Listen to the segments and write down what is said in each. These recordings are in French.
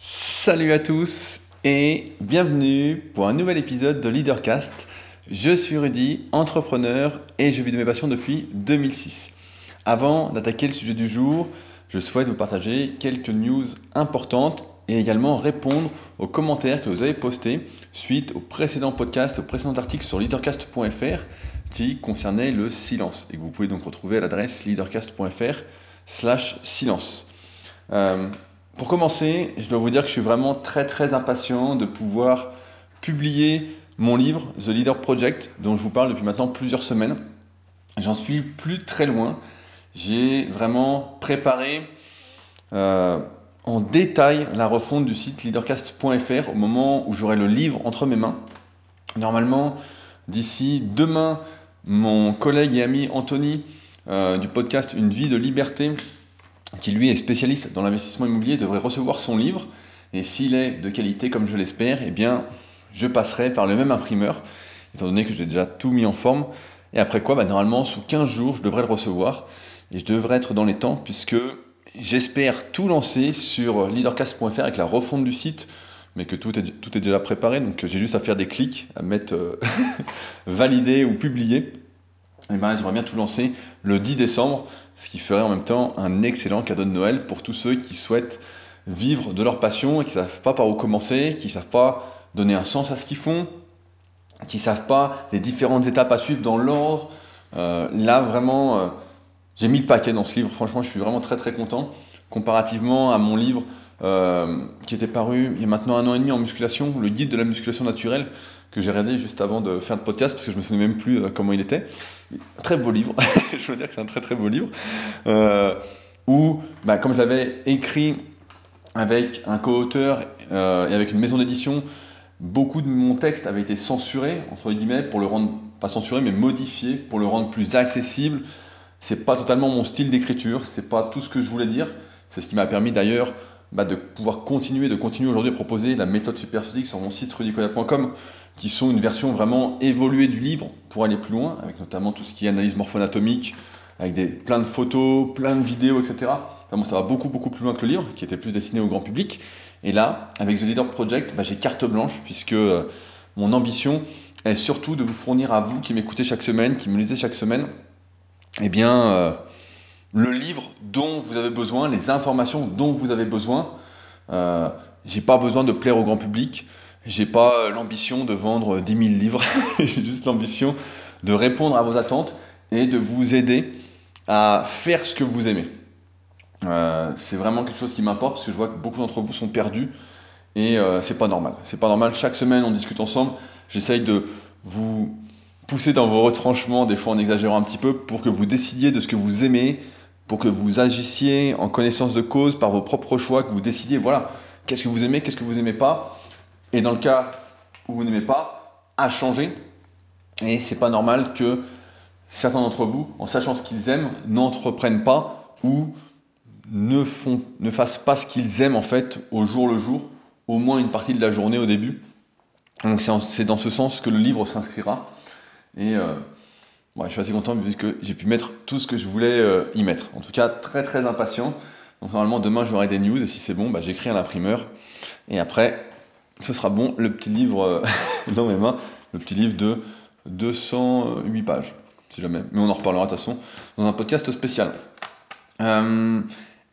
Salut à tous et bienvenue pour un nouvel épisode de Leadercast. Je suis Rudy, entrepreneur et je vis de mes passions depuis 2006. Avant d'attaquer le sujet du jour, je souhaite vous partager quelques news importantes et également répondre aux commentaires que vous avez postés suite au précédent podcast, au précédent article sur leadercast.fr qui concernait le silence et que vous pouvez donc retrouver à l'adresse leadercast.fr slash silence. Euh, pour commencer, je dois vous dire que je suis vraiment très très impatient de pouvoir publier mon livre The Leader Project dont je vous parle depuis maintenant plusieurs semaines. J'en suis plus très loin. J'ai vraiment préparé euh, en détail la refonte du site leadercast.fr au moment où j'aurai le livre entre mes mains. Normalement, d'ici demain, mon collègue et ami Anthony euh, du podcast Une vie de liberté qui lui est spécialiste dans l'investissement immobilier, devrait recevoir son livre. Et s'il est de qualité, comme je l'espère, eh bien, je passerai par le même imprimeur, étant donné que j'ai déjà tout mis en forme. Et après quoi, bah, normalement, sous 15 jours, je devrais le recevoir. Et je devrais être dans les temps, puisque j'espère tout lancer sur leadercast.fr avec la refonte du site, mais que tout est, tout est déjà préparé. Donc j'ai juste à faire des clics, à mettre euh, valider ou publier. Et ben, j'aimerais bien tout lancer le 10 décembre ce qui ferait en même temps un excellent cadeau de Noël pour tous ceux qui souhaitent vivre de leur passion et qui ne savent pas par où commencer, qui ne savent pas donner un sens à ce qu'ils font, qui ne savent pas les différentes étapes à suivre dans l'ordre. Euh, là, vraiment, euh, j'ai mis le paquet dans ce livre. Franchement, je suis vraiment très très content. Comparativement à mon livre euh, qui était paru il y a maintenant un an et demi en musculation, le guide de la musculation naturelle, que j'ai regardé juste avant de faire le podcast parce que je me souvenais même plus comment il était. Très beau livre, je veux dire que c'est un très très beau livre, euh, où, bah, comme je l'avais écrit avec un co-auteur euh, et avec une maison d'édition, beaucoup de mon texte avait été censuré, entre guillemets, pour le rendre, pas censuré, mais modifié, pour le rendre plus accessible. C'est pas totalement mon style d'écriture, c'est pas tout ce que je voulais dire. C'est ce qui m'a permis d'ailleurs bah, de pouvoir continuer, de continuer aujourd'hui à proposer la méthode superphysique sur mon site rudicoya.com qui sont une version vraiment évoluée du livre pour aller plus loin, avec notamment tout ce qui est analyse morpho-anatomique, avec des, plein de photos, plein de vidéos, etc. Enfin, ça va beaucoup, beaucoup plus loin que le livre, qui était plus destiné au grand public. Et là, avec The Leader Project, bah, j'ai carte blanche, puisque euh, mon ambition est surtout de vous fournir à vous qui m'écoutez chaque semaine, qui me lisez chaque semaine, eh bien, euh, le livre dont vous avez besoin, les informations dont vous avez besoin. Euh, j'ai pas besoin de plaire au grand public. J'ai pas euh, l'ambition de vendre 10 000 livres, j'ai juste l'ambition de répondre à vos attentes et de vous aider à faire ce que vous aimez. Euh, c'est vraiment quelque chose qui m'importe parce que je vois que beaucoup d'entre vous sont perdus et euh, c'est pas normal. C'est pas normal. Chaque semaine, on discute ensemble. J'essaye de vous pousser dans vos retranchements, des fois en exagérant un petit peu, pour que vous décidiez de ce que vous aimez, pour que vous agissiez en connaissance de cause par vos propres choix, que vous décidiez, voilà, qu'est-ce que vous aimez, qu'est-ce que vous aimez pas, et dans le cas où vous n'aimez pas, à changer. Et c'est pas normal que certains d'entre vous, en sachant ce qu'ils aiment, n'entreprennent pas ou ne, font, ne fassent pas ce qu'ils aiment en fait au jour le jour, au moins une partie de la journée au début. Donc c'est dans ce sens que le livre s'inscrira. Et euh, je suis assez content puisque j'ai pu mettre tout ce que je voulais euh, y mettre. En tout cas, très très impatient. Donc normalement demain j'aurai des news et si c'est bon, bah, j'écris à l'imprimeur. Et après, ce sera bon, le petit livre euh, dans mes mains, le petit livre de 208 pages, si jamais. Mais on en reparlera de toute façon dans un podcast spécial. Euh,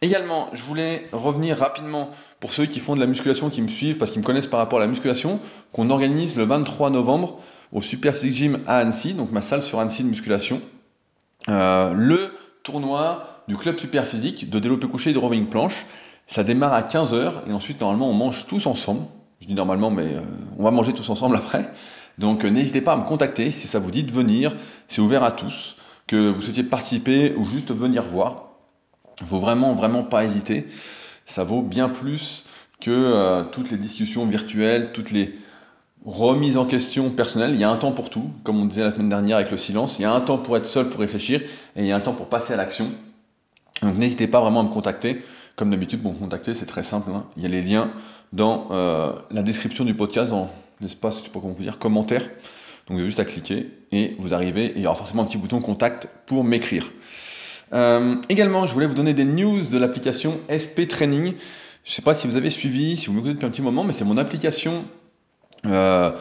également, je voulais revenir rapidement pour ceux qui font de la musculation, qui me suivent, parce qu'ils me connaissent par rapport à la musculation, qu'on organise le 23 novembre au Super Physique Gym à Annecy, donc ma salle sur Annecy de musculation, euh, le tournoi du club Super Physique de développé couché et de rowing planche. Ça démarre à 15h et ensuite normalement on mange tous ensemble. Je dis normalement, mais euh, on va manger tous ensemble après. Donc euh, n'hésitez pas à me contacter si ça vous dit de venir. C'est ouvert à tous. Que vous souhaitiez participer ou juste venir voir. Il faut vraiment, vraiment pas hésiter. Ça vaut bien plus que euh, toutes les discussions virtuelles, toutes les remises en question personnelles. Il y a un temps pour tout, comme on disait la semaine dernière avec le silence. Il y a un temps pour être seul, pour réfléchir, et il y a un temps pour passer à l'action. Donc n'hésitez pas vraiment à me contacter. Comme d'habitude, pour me contacter, c'est très simple. Hein. Il y a les liens dans euh, la description du podcast, dans l'espace, je sais pas comment vous dire, commentaire. Donc vous avez juste à cliquer et vous arrivez, et il y aura forcément un petit bouton contact pour m'écrire. Euh, également, je voulais vous donner des news de l'application SP Training. Je ne sais pas si vous avez suivi, si vous m'écoutez depuis un petit moment, mais c'est mon application euh,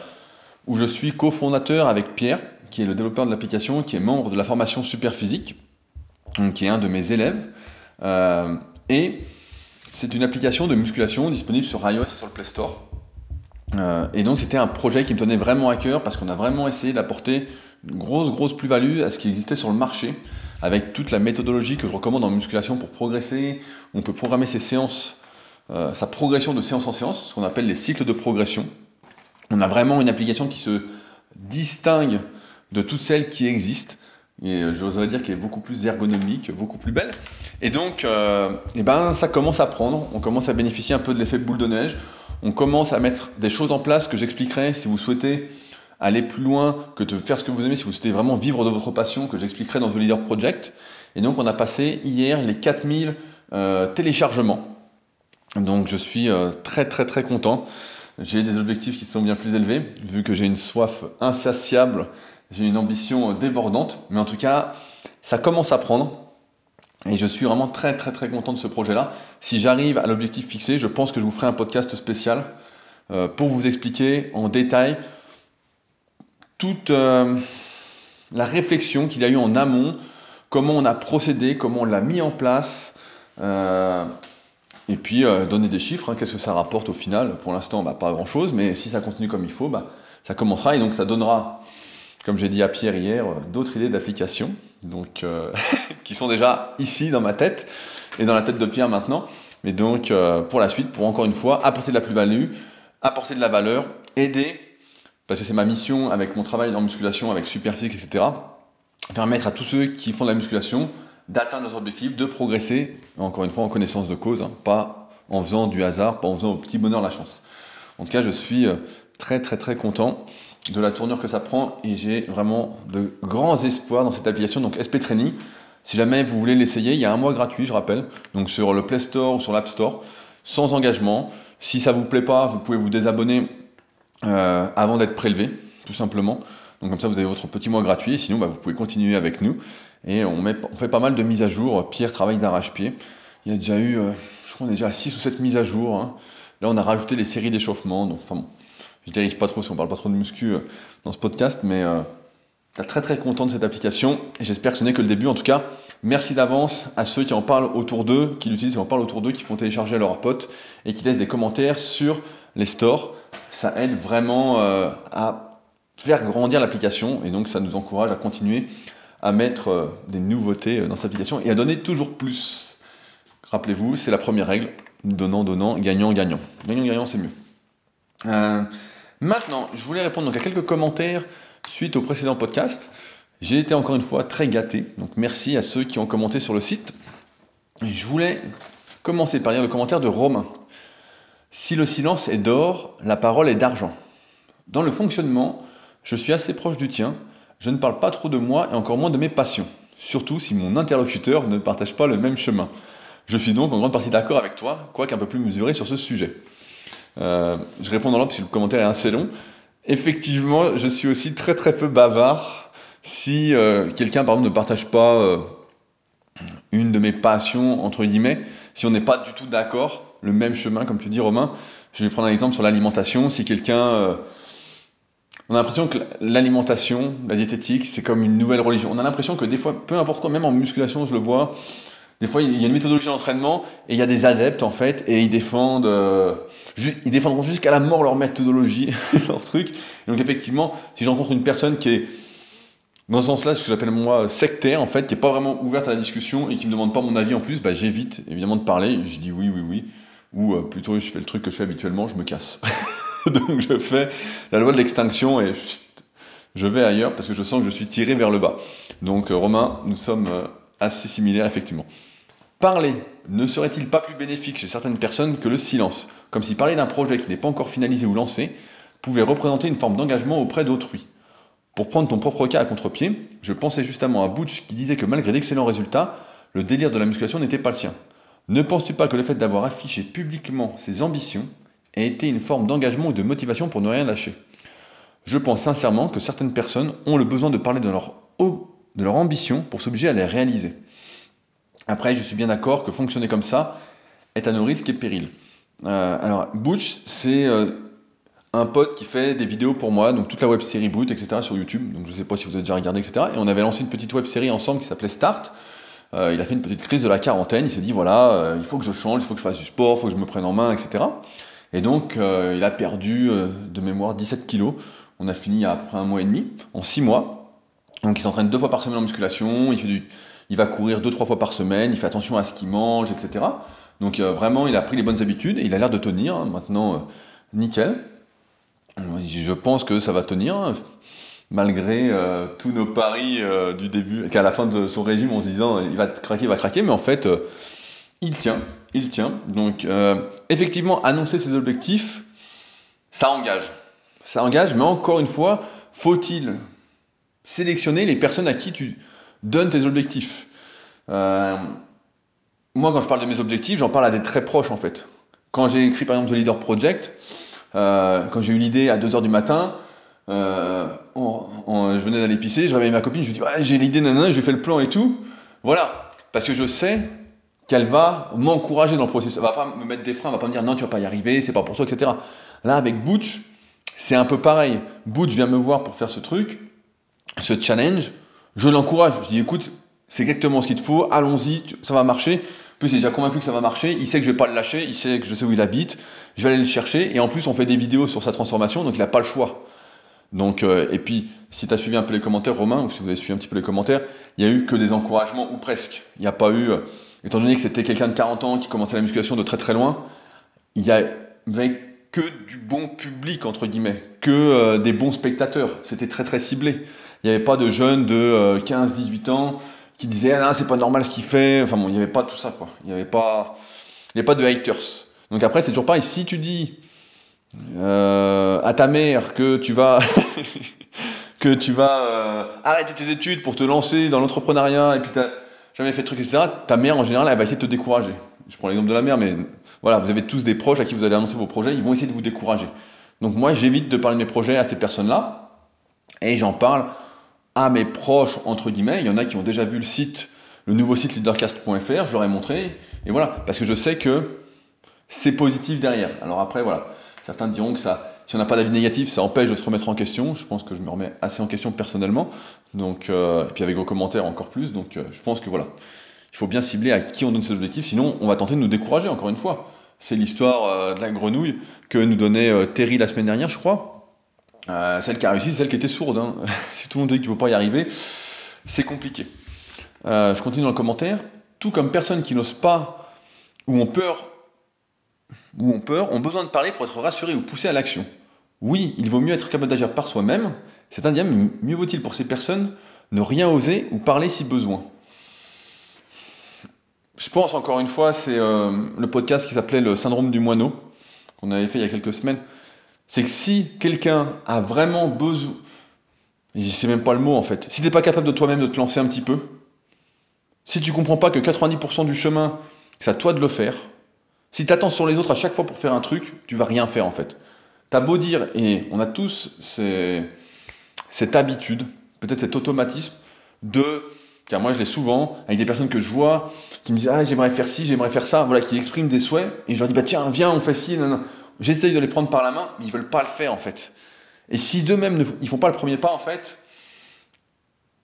où je suis cofondateur avec Pierre, qui est le développeur de l'application, qui est membre de la formation Superphysique, donc qui est un de mes élèves. Et c'est une application de musculation disponible sur iOS et sur le Play Store. Euh, et donc c'était un projet qui me tenait vraiment à cœur parce qu'on a vraiment essayé d'apporter une grosse, grosse plus-value à ce qui existait sur le marché avec toute la méthodologie que je recommande en musculation pour progresser. On peut programmer ses séances, euh, sa progression de séance en séance, ce qu'on appelle les cycles de progression. On a vraiment une application qui se distingue de toutes celles qui existent. Et euh, j'oserais dire qu'elle est beaucoup plus ergonomique, beaucoup plus belle. Et donc, euh, eh ben, ça commence à prendre. On commence à bénéficier un peu de l'effet boule de neige. On commence à mettre des choses en place que j'expliquerai si vous souhaitez aller plus loin que de faire ce que vous aimez, si vous souhaitez vraiment vivre de votre passion, que j'expliquerai dans The Leader Project. Et donc on a passé hier les 4000 euh, téléchargements. Donc je suis euh, très très très content. J'ai des objectifs qui sont bien plus élevés, vu que j'ai une soif insatiable, j'ai une ambition euh, débordante. Mais en tout cas, ça commence à prendre. Et je suis vraiment très très très content de ce projet-là. Si j'arrive à l'objectif fixé, je pense que je vous ferai un podcast spécial pour vous expliquer en détail toute euh, la réflexion qu'il y a eu en amont, comment on a procédé, comment on l'a mis en place, euh, et puis euh, donner des chiffres, hein, qu'est-ce que ça rapporte au final? Pour l'instant, bah, pas grand-chose, mais si ça continue comme il faut, bah, ça commencera, et donc ça donnera, comme j'ai dit à Pierre hier, d'autres idées d'application, donc qui sont déjà ici dans ma tête, et dans la tête de Pierre maintenant, mais donc pour la suite, pour encore une fois, apporter de la plus-value, apporter de la valeur, aider parce que c'est ma mission avec mon travail en musculation, avec Superphysique, etc., permettre à tous ceux qui font de la musculation d'atteindre leurs objectifs, de progresser, encore une fois en connaissance de cause, hein, pas en faisant du hasard, pas en faisant au petit bonheur la chance. En tout cas, je suis euh, très très très content de la tournure que ça prend et j'ai vraiment de grands espoirs dans cette application, donc SP Training. Si jamais vous voulez l'essayer, il y a un mois gratuit, je rappelle, donc sur le Play Store ou sur l'App Store, sans engagement. Si ça vous plaît pas, vous pouvez vous désabonner euh, avant d'être prélevé, tout simplement. Donc comme ça, vous avez votre petit mois gratuit, et sinon, bah, vous pouvez continuer avec nous. Et on, fait pas mal de mises à jour. Pierre travaille d'arrache-pied. Il y a déjà eu, euh, je crois, on est déjà à 6 ou 7 mises à jour. Hein. Là, on a rajouté les séries d'échauffement. Donc, enfin bon, je dérive pas trop si on parle pas trop de muscu euh, dans ce podcast, mais euh, très très content de cette application. Et j'espère que ce n'est que le début. En tout cas, merci d'avance à ceux qui en parlent autour d'eux, qui l'utilisent, qui en parlent autour d'eux, qui font télécharger à leurs potes et qui laissent des commentaires sur les stores ça aide vraiment euh, à faire grandir l'application et donc ça nous encourage à continuer à mettre des nouveautés dans cette application et à donner toujours plus. Rappelez-vous, c'est la première règle, donnant, donnant, gagnant, gagnant. Gagnant, gagnant, c'est mieux. Maintenant, je voulais répondre à quelques commentaires suite au précédent podcast. J'ai été encore une fois très gâté, donc merci à ceux qui ont commenté sur le site. Je voulais commencer par lire le commentaire de Romain si le silence est d'or, la parole est d'argent. Dans le fonctionnement, je suis assez proche du tien, je ne parle pas trop de moi et encore moins de mes passions, surtout si mon interlocuteur ne partage pas le même chemin. Je suis donc en grande partie d'accord avec toi, quoique un peu plus mesuré sur ce sujet. Euh, je réponds dans l'ordre parce que le commentaire est assez long. Effectivement, je suis aussi très très peu bavard. Si euh, quelqu'un par exemple ne partage pas euh, une de mes passions, entre guillemets, si on n'est pas du tout d'accord, le même chemin, comme tu dis, Romain. Je vais prendre un exemple sur l'alimentation. Si quelqu'un. On a l'impression que l'alimentation, la diététique, c'est comme une nouvelle religion. On a l'impression que des fois, peu importe quoi, même en musculation, je le vois, des fois, il y a une méthodologie d'entraînement et il y a des adeptes, en fait, et ils défendent. Euh, ils défendront jusqu'à la mort leur méthodologie, leur truc. donc, effectivement, si je une personne qui est dans ce sens-là, ce que j'appelle moi sectaire, en fait, qui n'est pas vraiment ouverte à la discussion et qui me demande pas mon avis en plus, bah, j'évite évidemment de parler. Je dis oui, oui, oui ou euh, plutôt je fais le truc que je fais habituellement, je me casse. Donc je fais la loi de l'extinction et je vais ailleurs parce que je sens que je suis tiré vers le bas. Donc euh, Romain, nous sommes assez similaires effectivement. Parler ne serait-il pas plus bénéfique chez certaines personnes que le silence? Comme si parler d'un projet qui n'est pas encore finalisé ou lancé pouvait représenter une forme d'engagement auprès d'autrui. Pour prendre ton propre cas à contre-pied, je pensais justement à Butch qui disait que malgré d'excellents résultats, le délire de la musculation n'était pas le sien. Ne penses-tu pas que le fait d'avoir affiché publiquement ses ambitions a été une forme d'engagement ou de motivation pour ne rien lâcher? Je pense sincèrement que certaines personnes ont le besoin de parler de leur, de leur ambition pour s'obliger à les réaliser. Après, je suis bien d'accord que fonctionner comme ça est à nos risques et périls. Euh, alors, Butch, c'est euh, un pote qui fait des vidéos pour moi, donc toute la web série Boot, etc. sur YouTube. Donc, je ne sais pas si vous avez déjà regardé, etc. Et on avait lancé une petite web série ensemble qui s'appelait Start. Euh, il a fait une petite crise de la quarantaine. Il s'est dit voilà, il faut que je change, il faut que je fasse du sport, il faut que je me prenne en main, etc. Et donc, il a perdu de mémoire 17 kilos. On a fini il y a à peu près un mois et demi, en 6 mois. Donc, il s'entraîne deux fois par semaine en musculation. Il fait du il va courir deux, trois fois par semaine, il fait attention à ce qu'il mange, etc. Donc euh, vraiment, il a pris les bonnes habitudes et il a l'air de tenir. Hein. maintenant, euh, nickel. Je pense que ça va tenir, hein, malgré euh, tous nos paris du début, qu'à la fin de son régime, en se disant il va craquer, il va craquer, mais en fait, il tient, il tient. Donc effectivement, annoncer ses objectifs, ça engage. Ça engage, mais encore une fois, faut-il sélectionner les personnes à qui tu donne tes objectifs. Euh, moi, quand je parle de mes objectifs, j'en parle à des très proches en fait. Quand j'ai écrit par exemple The Leader Project, euh, quand j'ai eu l'idée à 2h du matin, euh, je venais d'aller pisser, je réveillais ma copine, je lui dis j'ai l'idée, nanana, je fais le plan et tout. Voilà, parce que je sais qu'elle va m'encourager dans le processus. Elle va pas me mettre des freins, elle va pas me dire non, tu vas pas y arriver, c'est pas pour toi, etc. Là, avec Butch, c'est un peu pareil. Butch vient me voir pour faire ce truc, ce challenge je l'encourage. Je dis écoute, c'est exactement ce qu'il te faut, allons-y, ça va marcher. En plus, il est déjà convaincu que ça va marcher, il sait que je vais pas le lâcher, il sait que je sais où il habite, je vais aller le chercher, et en plus, on fait des vidéos sur sa transformation, donc il n'a pas le choix. Donc, euh, et puis, si tu as suivi un peu les commentaires, Romain, ou si vous avez suivi un petit peu les commentaires, il n'y a eu que des encouragements, ou presque. Il n'y a pas eu, euh, étant donné que c'était quelqu'un de 40 ans qui commençait la musculation de très très loin, il y avait que du bon public, entre guillemets, que euh, des bons spectateurs. C'était très très ciblé. Il n'y avait pas de jeunes de 15-18 euh, ans qui disaient Ah c'est pas normal ce qu'il fait. Enfin bon, il n'y avait pas tout ça, quoi. Il n'y avait, pas... Il avait pas de haters. Donc après, c'est toujours pareil. Si tu dis euh, à ta mère que tu vas. que tu vas euh, arrêter tes études pour te lancer dans l'entrepreneuriat et puis tu n'as jamais fait de trucs, etc., ta mère, en général, elle va essayer de te décourager. Je prends l'exemple de la mère, mais voilà, vous avez tous des proches à qui vous allez annoncer vos projets, ils vont essayer de vous décourager. Donc moi, j'évite de parler de mes projets à ces personnes-là, et j'en parle à mes proches, entre guillemets, il y en a qui ont déjà vu le site, le nouveau site leadercast.fr, je leur ai montré, et voilà, parce que je sais que c'est positif derrière. Alors après, voilà, certains diront que ça, si on n'a pas d'avis négatif, ça empêche de se remettre en question. Je pense que je me remets assez en question personnellement, donc, euh, et puis avec vos commentaires encore plus, donc euh, je pense que voilà, il faut bien cibler à qui on donne ses objectifs, sinon on va tenter de nous décourager, encore une fois. C'est l'histoire euh, de la grenouille que nous donnait Terry la semaine dernière, je crois. Euh, celle qui a réussi, celle qui était sourde. Hein. si tout le monde dit qu'il ne peut pas y arriver, c'est compliqué. Euh, je continue dans le commentaire. Tout comme personne qui n'ose pas ou ont peur ou ont peur besoin de parler pour être rassurés ou poussés à l'action. Oui, il vaut mieux être capable d'agir par soi-même. C'est indien, mais mieux vaut-il pour ces personnes ne rien oser ou parler si besoin. Je pense encore une fois, c'est euh, le podcast qui s'appelait le syndrome du moineau qu'on avait fait il y a quelques semaines c'est que si quelqu'un a vraiment besoin, je sais même pas le mot en fait, si tu n'es pas capable de toi-même de te lancer un petit peu, si tu comprends pas que 90% du chemin, c'est à toi de le faire, si tu attends sur les autres à chaque fois pour faire un truc, tu vas rien faire en fait. T'as beau dire, et on a tous cette habitude, peut-être cet automatisme de, car moi je l'ai souvent, avec des personnes que je vois, qui me disent Ah, j'aimerais faire ci, j'aimerais faire ça, voilà, qui expriment des souhaits, et je leur dis Bah tiens, viens, on fait ci, j'essaye de les prendre par la main, mais ils veulent pas le faire en fait. Et si d'eux-mêmes ne font pas le premier pas en fait,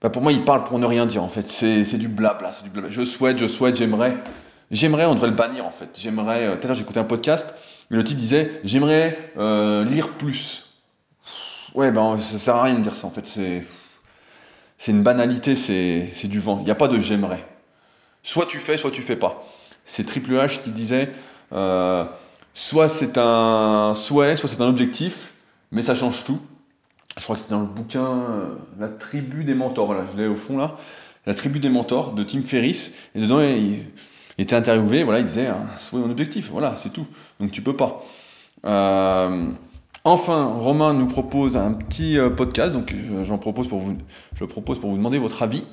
bah pour moi ils parlent pour ne rien dire en fait. C'est du blabla, c'est du blabla. Je souhaite, je souhaite, j'aimerais. J'aimerais, on devrait le bannir en fait. J'aimerais. Euh, tout à l'heure écouté un podcast, et le type disait j'aimerais euh, lire plus. Ouais, ben ça sert à rien de dire ça en fait. C'est c'est une banalité, c'est du vent. Il n'y a pas de j'aimerais. Soit tu fais, soit tu fais pas. C'est Triple H qui disait euh, soit c'est un souhait, soit c'est un objectif, mais ça change tout. Je crois que c'était dans le bouquin euh, La tribu des mentors, voilà, je l'ai au fond là, La tribu des mentors de Tim Ferriss, et dedans il, était interviewé, voilà, il disait un souhait, un objectif, voilà, c'est tout, donc tu peux pas. Euh, enfin, Romain nous propose un petit euh, podcast, donc j'en propose pour vous, je propose pour vous demander votre avis.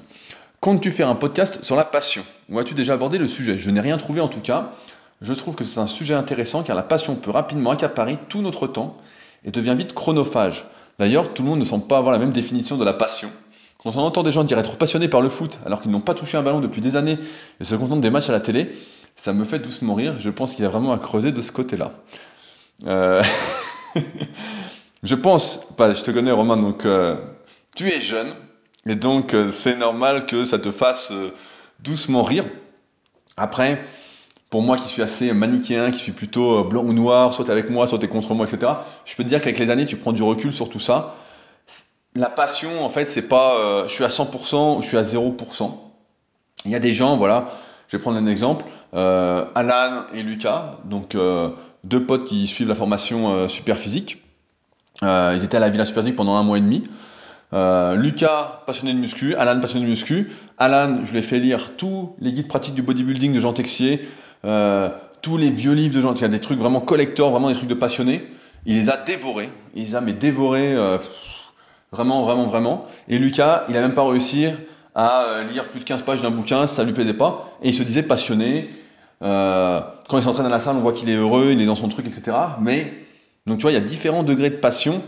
Comptes-tu faire un podcast sur la passion? Ou as-tu déjà abordé le sujet? Je n'ai rien trouvé en tout cas. Je trouve que c'est un sujet intéressant car la passion peut rapidement accaparer tout notre temps et devient vite chronophage. D'ailleurs, tout le monde ne semble pas avoir la même définition de la passion. Quand on entend des gens dire être passionnés par le foot alors qu'ils n'ont pas touché un ballon depuis des années et se contentent des matchs à la télé, ça me fait doucement rire. Je pense qu'il y a vraiment à creuser de ce côté-là. Euh, je pense, pas, je te connais Romain, donc euh, tu es jeune, et donc euh, c'est normal que ça te fasse doucement rire. Après, pour moi qui suis assez manichéen, qui suis plutôt blanc ou noir, soit avec moi, soit t'es contre moi, etc., je peux te dire qu'avec les années, tu prends du recul sur tout ça. La passion, en fait, c'est pas je suis à 100% ou je suis à 0%. Il y a des gens, voilà, je vais prendre un exemple. Euh, Alan et Lucas, donc euh, deux potes qui suivent la formation euh, super physique. ils étaient à la Villa Super Physique pendant un mois et demi. Lucas, passionné de muscu, Alan, passionné de muscu. Alan, je lui ai fait lire tous les guides pratiques du bodybuilding de Jean Texier, tous les vieux livres de Jean Texier, des trucs vraiment collector, vraiment des trucs de passionnés. Il les a dévorés, il les a mais dévorés, vraiment, vraiment, vraiment. Et Lucas, il a même pas réussi à euh, lire plus de 15 pages d'un bouquin, ça lui plaisait pas, et il se disait passionné. Euh, quand il s'entraîne à la salle, on voit qu'il est heureux, il est dans son truc, etc. Mais, donc tu vois, il y a différents degrés de passion.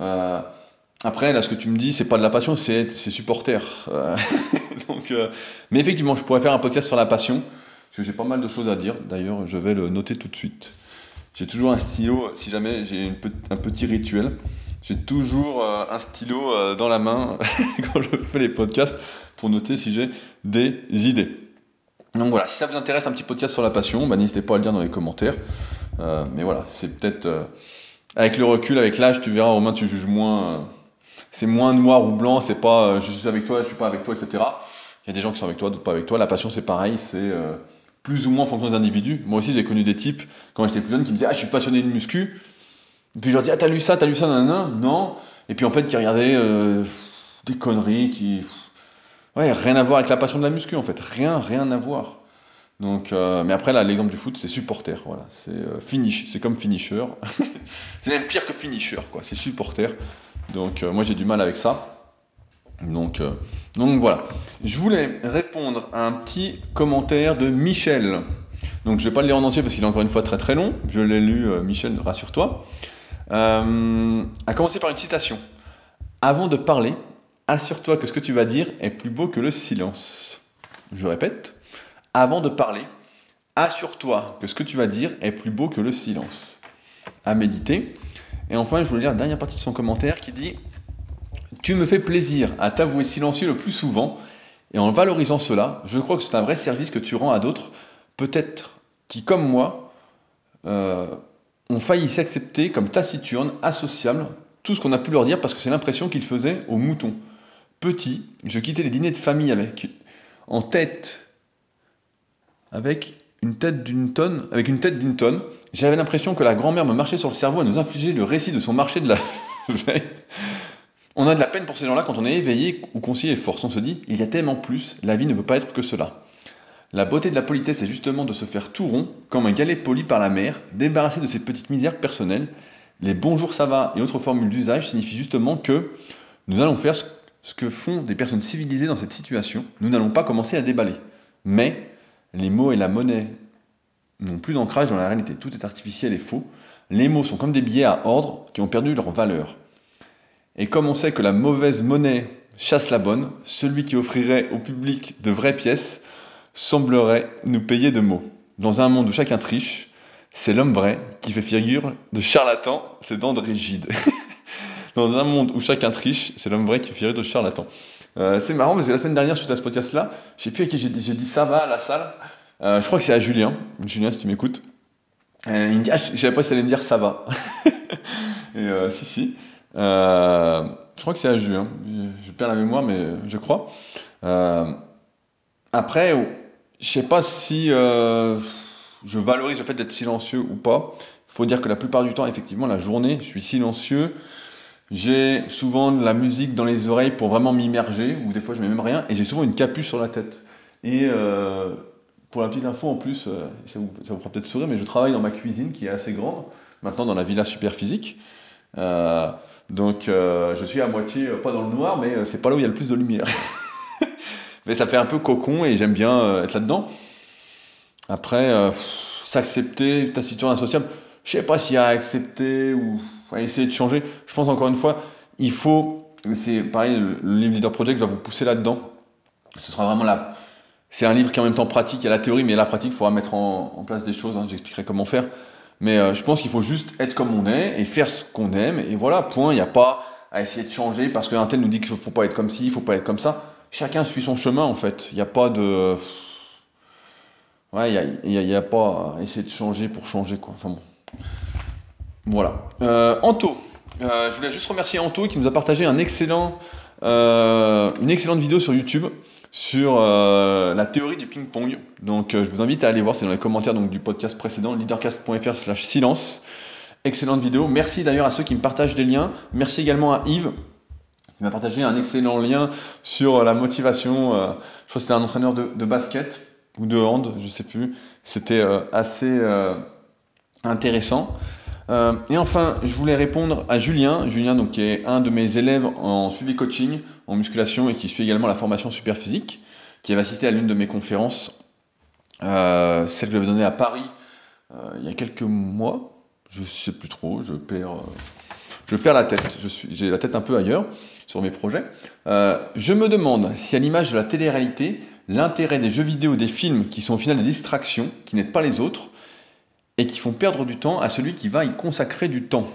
Euh, après, là, ce que tu me dis, c'est pas de la passion, c'est supporter. donc, mais effectivement, je pourrais faire un podcast sur la passion, parce que j'ai pas mal de choses à dire. D'ailleurs, je vais le noter tout de suite. J'ai toujours un stylo, si jamais j'ai un petit rituel. J'ai toujours euh, un stylo euh, dans la main quand je fais les podcasts pour noter si j'ai des idées. Donc voilà, si ça vous intéresse un petit podcast sur la passion, bah, n'hésitez pas à le dire dans les commentaires. Euh, mais voilà, c'est peut-être avec le recul, avec l'âge, tu verras, Romain, tu juges moins. c'est moins noir ou blanc, c'est pas je suis avec toi, je suis pas avec toi, etc. Il y a des gens qui sont avec toi, d'autres pas avec toi. La passion, c'est pareil, c'est plus ou moins en fonction des individus. Moi aussi, j'ai connu des types quand j'étais plus jeune qui me disaient Ah, je suis passionné de muscu. Puis je leur dis, ah, t'as lu ça, t'as lu ça, nan, non. Et puis en fait, qui regardaient euh, des conneries qui. Ouais, rien à voir avec la passion de la muscu, en fait. Rien, rien à voir. Donc, euh, mais après, là, l'exemple du foot, c'est supporter. Voilà. C'est euh. C'est comme finisher. c'est même pire que finisher, quoi. C'est supporter. Donc, moi, j'ai du mal avec ça. Donc, donc voilà. Je voulais répondre à un petit commentaire de Michel. Donc je ne vais pas le lire en entier parce qu'il est encore une fois très très long. Je l'ai lu, Michel, rassure-toi. Euh, à commencer par une citation. Avant de parler, assure-toi que ce que tu vas dire est plus beau que le silence. Je répète, avant de parler, assure-toi que ce que tu vas dire est plus beau que le silence. À méditer. Et enfin, je voulais lire la dernière partie de son commentaire qui dit Tu me fais plaisir à t'avouer silencieux le plus souvent, et en valorisant cela, je crois que c'est un vrai service que tu rends à d'autres, peut-être qui, comme moi, euh, ont failli s'accepter comme taciturnes, associables, tout ce qu'on a pu leur dire parce que c'est l'impression qu'ils faisaient aux moutons. Petit, je quittais les dîners de famille avec, en tête, avec une tête d'une tonne, avec une tête d'une tonne. J'avais l'impression que la grand-mère me marchait sur le cerveau à nous infliger le récit de son marché de la veille. On a de la peine pour ces gens-là quand on est éveillé ou qu'on s'y efforce. On se dit, il y a tellement plus, la vie ne peut pas être que cela. La beauté de la politesse est justement de se faire tout rond, comme un galet poli par la mer, débarrassé de ses petites misères personnelles. Les bonjours ça va et autres formules d'usage signifient justement que nous allons faire ce que font des personnes civilisées dans cette situation. Nous n'allons pas commencer à déballer. Mais les mots et la monnaie n'ont plus d'ancrage dans la réalité. Tout est artificiel et faux. Les mots sont comme des billets à ordre qui ont perdu leur valeur. Et comme on sait que la mauvaise monnaie chasse la bonne, celui qui offrirait au public de vraies pièces semblerait nous payer de mots. Dans un monde où chacun triche, c'est l'homme vrai qui fait figure de charlatan, c'est dents rigide. Dans un monde où chacun triche, c'est l'homme vrai qui fait figure de charlatan. Euh, c'est marrant parce que la semaine dernière, suite à ce podcast-là, je sais plus à qui j'ai dit, ça va à la salle. Euh, je crois que c'est à Julien. Julien, si tu m'écoutes. Euh, il me dit, ah, savais pas si allait me dire ça va. Et si, si. Je crois que c'est à Julien. Je perds la mémoire, mais je crois. après, je sais pas si euh, je valorise le fait d'être silencieux ou pas. Il faut dire que la plupart du temps, effectivement, la journée, je suis silencieux. J'ai souvent de la musique dans les oreilles pour vraiment m'immerger, ou des fois je mets même rien, et j'ai souvent une capuche sur la tête. Et euh, pour la petite info en plus, euh, ça, vous, fera peut-être sourire, mais je travaille dans ma cuisine qui est assez grande, maintenant dans la villa super physique. Donc je suis à moitié, pas dans le noir, mais c'est pas là où il y a le plus de lumière. Mais ça fait un peu cocon et j'aime bien euh, être là-dedans. Après, euh, s'accepter, ta situation insociable, je sais pas s'il y a à accepter ou à essayer de changer. Je pense encore une fois, il faut, c'est pareil, le Leader Project va vous pousser là-dedans. Ce sera vraiment là. c'est un livre qui est en même temps pratique, il y a la théorie, mais la pratique, il faudra mettre en, place des choses, hein, j'expliquerai comment faire. Mais euh, je pense qu'il faut juste être comme on est et faire ce qu'on aime, et voilà, point, il n'y a pas à essayer de changer parce qu'un tel nous dit qu'il ne faut pas être comme ci, il ne faut pas être comme ça. Chacun suit son chemin en fait, il n'y a pas de... Ouais, il n'y a, pas à essayer de changer pour changer quoi. Enfin bon. Voilà. Euh, Anto, euh, je voulais juste remercier Anto qui nous a partagé une excellente vidéo sur YouTube sur euh, la théorie du ping-pong. Donc euh, je vous invite à aller voir, c'est dans les commentaires du podcast précédent, leadercast.fr slash silence. Excellente vidéo. Merci d'ailleurs à ceux qui me partagent des liens. Merci également à Yves qui m'a partagé un excellent lien sur la motivation. Euh, je crois que c'était un entraîneur de, basket ou de hand, je sais plus. C'était assez intéressant. Euh, et enfin, je voulais répondre à Julien, Julien donc, qui est un de mes élèves en suivi coaching, en musculation et qui suit également la formation super physique, qui avait assisté à l'une de mes conférences, euh, celle que j'avais donnée à Paris euh, il y a quelques mois. Je ne sais plus trop, je perds, je perds la tête, j'ai la tête un peu ailleurs sur mes projets. je me demande si à l'image de la télé-réalité, l'intérêt des jeux vidéo, des films qui sont au final des distractions, qui n'aident pas les autres, et qui font perdre du temps à celui qui va y consacrer du temps.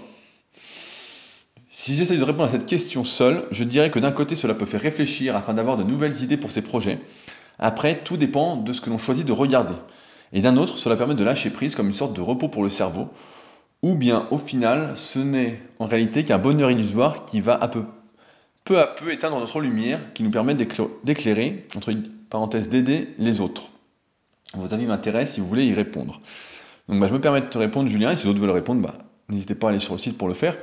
Si j'essaie de répondre à cette question seule, je dirais que d'un côté cela peut faire réfléchir afin d'avoir de nouvelles idées pour ses projets. Après, tout dépend de ce que l'on choisit de regarder. Et d'un autre, cela permet de lâcher prise comme une sorte de repos pour le cerveau. Ou bien, au final, ce n'est en réalité qu'un bonheur illusoire qui va peu, peu à peu éteindre notre lumière, qui nous permet d'éclairer, entre parenthèses, d'aider les autres. Vos avis m'intéressent si vous voulez y répondre. Donc bah, je me permets de te répondre, Julien, et si d'autres veulent répondre, bah, n'hésitez pas à aller sur le site pour le faire.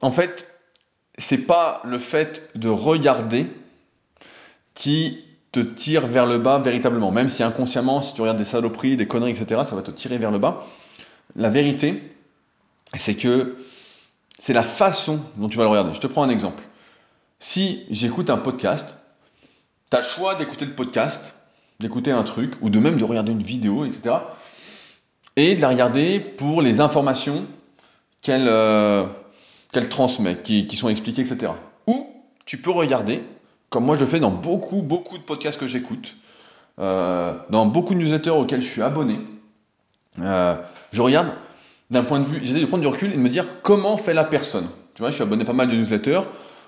En fait, c'est pas le fait de regarder qui te tire vers le bas véritablement. Même si inconsciemment, si tu regardes des saloperies, des conneries, etc., ça va te tirer vers le bas. La vérité, c'est que c'est la façon dont tu vas le regarder. Je te prends un exemple. Si j'écoute un podcast, tu as le choix d'écouter le podcast, d'écouter un truc, ou de même de regarder une vidéo, etc et de la regarder pour les informations qu'elle euh, transmet, qui, sont expliquées, etc. Ou tu peux regarder, comme moi je fais dans beaucoup, beaucoup de podcasts que j'écoute, euh, dans beaucoup de newsletters auxquels je suis abonné, euh, je regarde d'un point de vue, j'essaie de prendre du recul et de me dire comment fait la personne. Tu vois, je suis abonné pas mal de newsletters,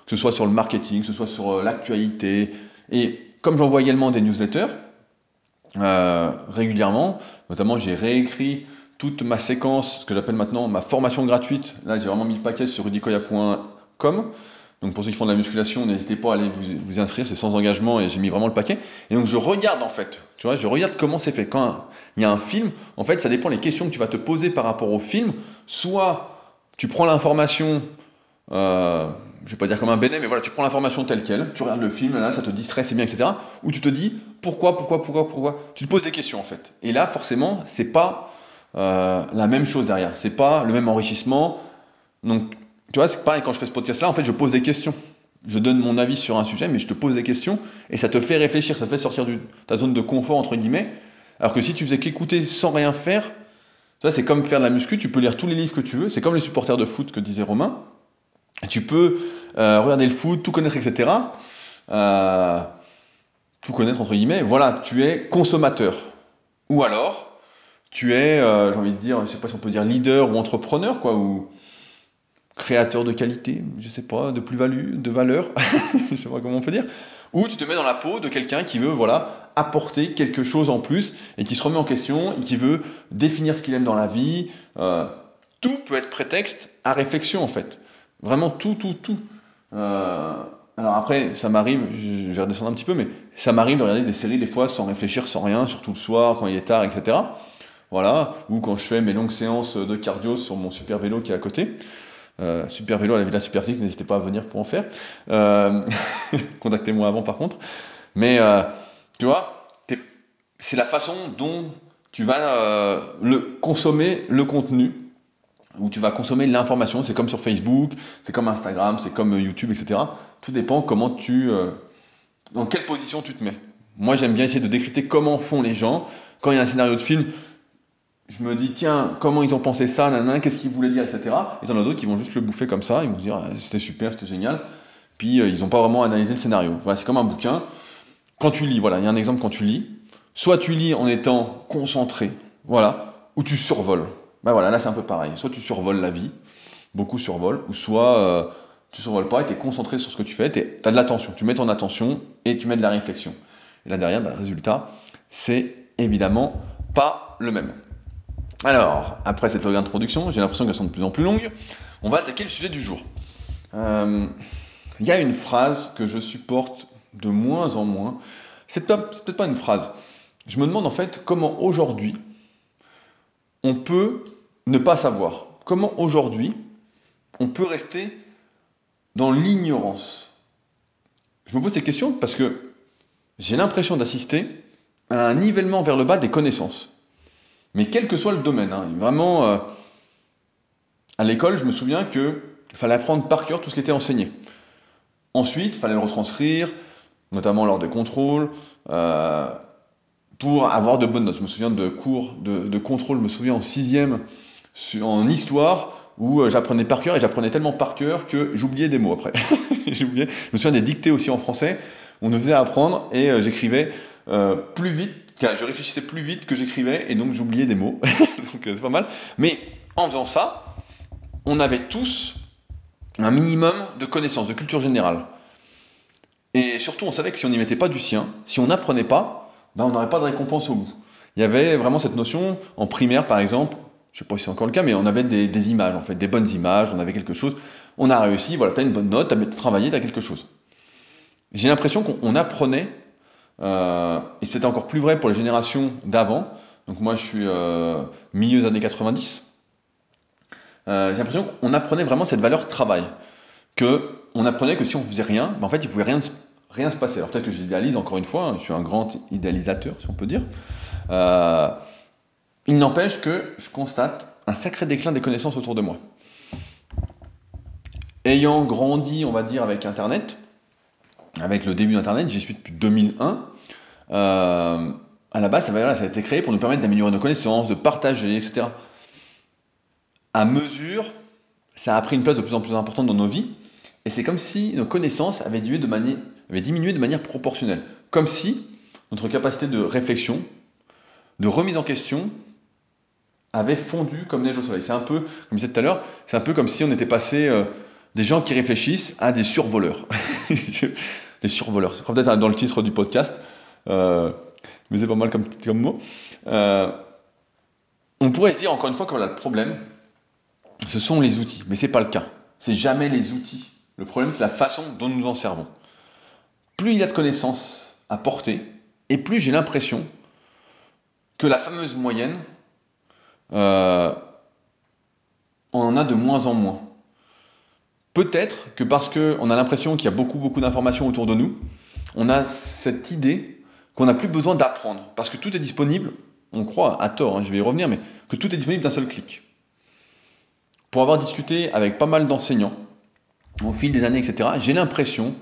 que ce soit sur le marketing, que ce soit sur l'actualité, et comme j'envoie également des newsletters, régulièrement, Notamment, j'ai réécrit toute ma séquence, ce que j'appelle maintenant ma formation gratuite. Là, j'ai vraiment mis le paquet sur rudicoya.com. Donc pour ceux qui font de la musculation, n'hésitez pas à aller vous, vous inscrire, c'est sans engagement et j'ai mis vraiment le paquet. Et donc je regarde en fait, tu vois, je regarde comment c'est fait. Quand il y a un film, en fait, ça dépend des questions que tu vas te poser par rapport au film. Soit tu prends l'information, euh, je vais pas dire comme un béné, mais voilà, tu prends l'information telle qu'elle, tu regardes le film, là, ça te distrait, c'est bien, etc. Ou tu te dis pourquoi, pourquoi, pourquoi, pourquoi? Tu te poses des questions en fait. Et là, forcément, c'est pas euh, la même chose derrière. C'est pas le même enrichissement. Donc, tu vois, c'est pareil quand je fais ce podcast-là, en fait, je pose des questions. Je donne mon avis sur un sujet, mais je te pose des questions et ça te fait réfléchir, ça te fait sortir de ta zone de confort, entre guillemets. Alors que si tu faisais qu'écouter sans rien faire, tu c'est comme faire de la muscu, tu peux lire tous les livres que tu veux, c'est comme les supporters de foot que disait Romain. Tu peux euh, regarder le foot, tout connaître, etc. Euh, tout connaître entre guillemets. Voilà, tu es consommateur. Ou alors, tu es, euh, j'ai envie de dire, je sais pas si on peut dire leader ou entrepreneur, quoi, ou créateur de qualité, je sais pas, de plus-value, de valeur, je sais pas comment on peut dire. Ou tu te mets dans la peau de quelqu'un qui veut, voilà, apporter quelque chose en plus et qui se remet en question et qui veut définir ce qu'il aime dans la vie. tout peut être prétexte à réflexion en fait. Vraiment tout, tout, tout. Euh, alors après, ça m'arrive, je vais redescendre un petit peu, mais ça m'arrive de regarder des séries des fois sans réfléchir, sans rien, surtout le soir, quand il est tard, etc. Voilà, ou quand je fais mes longues séances de cardio sur mon super vélo qui est à côté. Euh, super vélo à la Villa Superphysique, n'hésitez pas à venir pour en faire. Euh, contactez-moi avant par contre. Mais tu vois, c'est la façon dont tu vas le consommer le contenu où tu vas consommer l'information. C'est comme sur Facebook, c'est comme Instagram, c'est comme euh, YouTube, etc. Tout dépend comment tu, euh, dans quelle position tu te mets. Moi, j'aime bien essayer de décrypter comment font les gens. Quand il y a un scénario de film, je me dis, tiens, comment ils ont pensé ça, nanana, qu'est-ce qu'ils voulaient dire, etc. Et il y en a d'autres qui vont juste le bouffer comme ça, ils vont dire, ah, c'était super, c'était génial. Puis euh, ils n'ont pas vraiment analysé le scénario. C'est comme un bouquin. quand tu lis, voilà, il y a un exemple quand tu lis, soit tu lis en étant concentré, voilà, ou tu survoles. Ben voilà, là c'est un peu pareil. Soit tu survoles la vie, beaucoup survolent, ou soit euh, tu survoles pas et tu es concentré sur ce que tu fais, tu as de l'attention, tu mets ton attention et tu mets de la réflexion. Et là derrière, ben, le résultat, c'est évidemment pas le même. Alors, après cette introduction, j'ai l'impression qu'elles sont de plus en plus longues, on va attaquer le sujet du jour. Euh, il y a une phrase que je supporte de moins en moins. C'est peut-être pas une phrase. Je me demande en fait comment aujourd'hui on peut ne pas savoir. Comment aujourd'hui on peut rester dans l'ignorance? Je me pose ces questions parce que j'ai l'impression d'assister à un nivellement vers le bas des connaissances. Mais quel que soit le domaine, hein, vraiment, euh, à l'école, je me souviens qu'il fallait apprendre par cœur tout ce qui était enseigné. Ensuite, il fallait le retranscrire, notamment lors des contrôles, euh, pour avoir de bonnes notes. Je me souviens de cours de, contrôle, je me souviens en sixième, en histoire, où euh, j'apprenais par cœur, et j'apprenais tellement par cœur que j'oubliais des mots après. Je me souviens des dictées aussi en français, on nous faisait apprendre, et euh, j'écrivais plus vite, je réfléchissais plus vite que j'écrivais, et donc j'oubliais des mots. donc c'est pas mal. Mais en faisant ça, on avait tous un minimum de connaissances, de culture générale. Et surtout, on savait que si on n'y mettait pas du sien, si on n'apprenait pas, ben on n'aurait pas de récompense au bout. Il y avait vraiment cette notion, en primaire par exemple, je ne sais pas si c'est encore le cas, mais on avait des, images, en fait, des bonnes images, on avait quelque chose. On a réussi, voilà, tu as une bonne note, tu as travaillé, tu as quelque chose. J'ai l'impression qu'on apprenait, euh, et c'était encore plus vrai pour les générations d'avant, donc moi je suis euh, milieu des années 90, euh, j'ai l'impression qu'on apprenait vraiment cette valeur travail. Que on apprenait que si on faisait rien, ben en fait, il pouvait rien, rien se passer. Alors peut-être que j'idéalise encore une fois, hein, je suis un grand idéalisateur, si on peut dire. Euh, il n'empêche que je constate un sacré déclin des connaissances autour de moi. Ayant grandi, on va dire, avec Internet, avec le début d'Internet, j'y suis depuis 2001. Euh, à la base, ça, ça a été créé pour nous permettre d'améliorer nos connaissances, de partager, etc à mesure, ça a pris une place de plus en plus importante dans nos vies, et c'est comme si nos connaissances avaient diminué de, manière, diminué de manière proportionnelle. Comme si notre capacité de réflexion, de remise en question, avait fondu comme neige au soleil. C'est un peu, comme je disais tout à l'heure, c'est un peu comme si on était passé euh, des gens qui réfléchissent à des survoleurs. les survoleurs, c'est peut-être dans le titre du podcast, euh, mais c'est pas mal comme, mot. Euh, on pourrait se dire encore une fois a le problème, ce sont les outils, mais ce n'est pas le cas. C'est jamais les outils. Le problème, c'est la façon dont nous en servons. Plus il y a de connaissances à porter, et plus j'ai l'impression que la fameuse moyenne, euh, on en a de moins en moins. Peut-être que parce qu'on a l'impression qu'il y a beaucoup, beaucoup d'informations autour de nous, on a cette idée qu'on n'a plus besoin d'apprendre, parce que tout est disponible, on croit, à tort, hein, je vais y revenir, mais que tout est disponible d'un seul clic pour avoir discuté avec pas mal d'enseignants au fil des années, etc., j'ai l'impression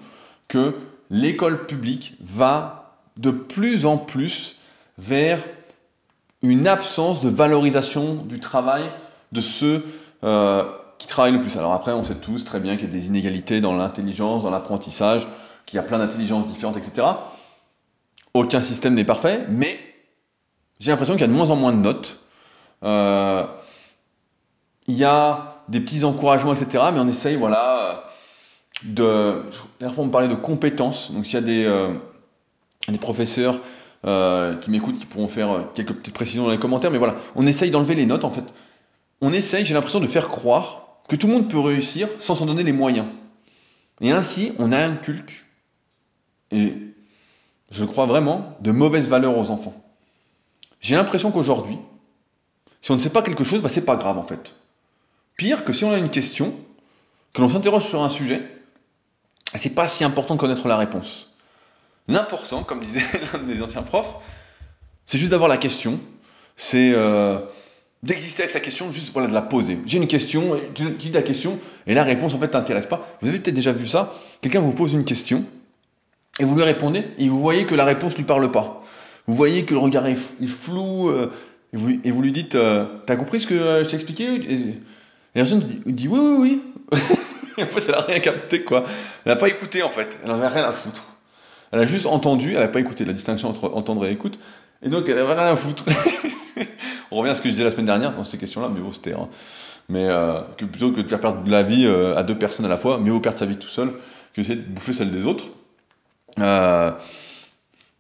que l'école publique va de plus en plus vers une absence de valorisation du travail de ceux euh, qui travaillent le plus. Alors après, on sait tous très bien qu'il y a des inégalités dans l'intelligence, dans l'apprentissage, qu'il y a plein d'intelligences différentes, etc. Aucun système n'est parfait, mais j'ai l'impression qu'il y a de moins en moins de notes. Euh, il y a des petits encouragements, etc. Mais on essaye, voilà, de. on me parlait de compétences. Donc, s'il y a des, euh, des professeurs euh, qui m'écoutent, qui pourront faire euh, quelques petites précisions dans les commentaires, mais voilà, on essaye d'enlever les notes, en fait. On essaye, j'ai l'impression, de faire croire que tout le monde peut réussir sans s'en donner les moyens. Et ainsi, on a un culte, et je crois vraiment, de mauvaises valeurs aux enfants. J'ai l'impression qu'aujourd'hui, si on ne sait pas quelque chose, bah, c'est pas grave en fait. Pire que si on a une question, que l'on s'interroge sur un sujet, c'est pas si important de connaître la réponse. L'important, comme disait l'un des anciens profs, c'est juste d'avoir la question, c'est euh, d'exister avec sa question, juste de la poser. J'ai une question, tu dis la question, et la réponse en fait t'intéresse pas. Vous avez peut-être déjà vu ça, quelqu'un vous pose une question, et vous lui répondez, et vous voyez que la réponse lui parle pas. Vous voyez que le regard est, flou, euh, et, vous, lui dites, euh, t'as compris ce que je t'ai expliqué? Et la personne dit, oui, oui, oui. en fait, elle n'a rien capté, quoi. Elle n'a pas écouté, en fait. Elle n'en avait rien à foutre. Elle a juste entendu, elle n'a pas écouté la distinction entre entendre et écoute. Et donc, elle avait rien à foutre. On revient à ce que je disais la semaine dernière dans ces questions-là, mais c'était. Hein. Mais euh, plutôt que de faire perdre de la vie euh, à deux personnes à la fois, mieux vaut perdre sa vie tout seul que d'essayer de bouffer celle des autres. Euh,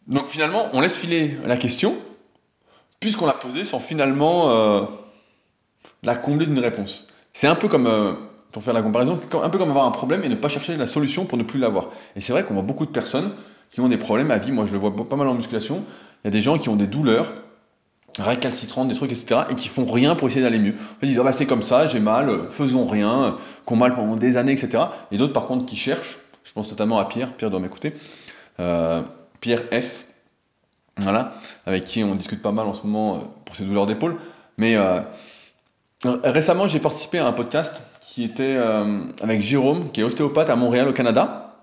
donc finalement, on laisse filer la question, puisqu'on l'a posée sans finalement la combler d'une réponse. C'est un peu comme, pour faire la comparaison, un peu comme avoir un problème et ne pas chercher la solution pour ne plus l'avoir. Et c'est vrai qu'on voit beaucoup de personnes qui ont des problèmes à vie, moi je le vois pas mal en musculation, il y a des gens qui ont des douleurs, récalcitrantes, des trucs, etc., et qui font rien pour essayer d'aller mieux. Ils disent, ah bah, c'est comme ça, j'ai mal, faisons rien, qu'on mal pendant des années, etc. Et d'autres, par contre, qui cherchent, je pense notamment à Pierre, Pierre doit m'écouter, euh, Pierre F, voilà, avec qui on discute pas mal en ce moment euh, pour ses douleurs d'épaule. Mais euh, récemment, j'ai participé à un podcast qui était avec Jérôme, qui est ostéopathe à Montréal, au Canada.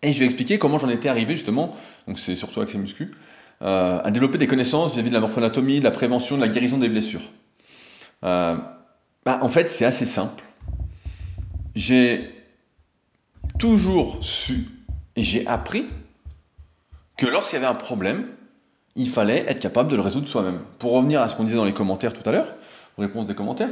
Et je lui ai expliqué comment j'en étais arrivé justement, donc c'est surtout avec ses muscles, euh, à développer des connaissances vis-à-vis de la morphonatomie, de la prévention, de la guérison des blessures. Euh, bah, en fait, c'est assez simple. J'ai toujours su et j'ai appris que lorsqu'il y avait un problème, il fallait être capable de le résoudre soi-même. Pour revenir à ce qu'on disait dans les commentaires tout à l'heure, aux réponses des commentaires,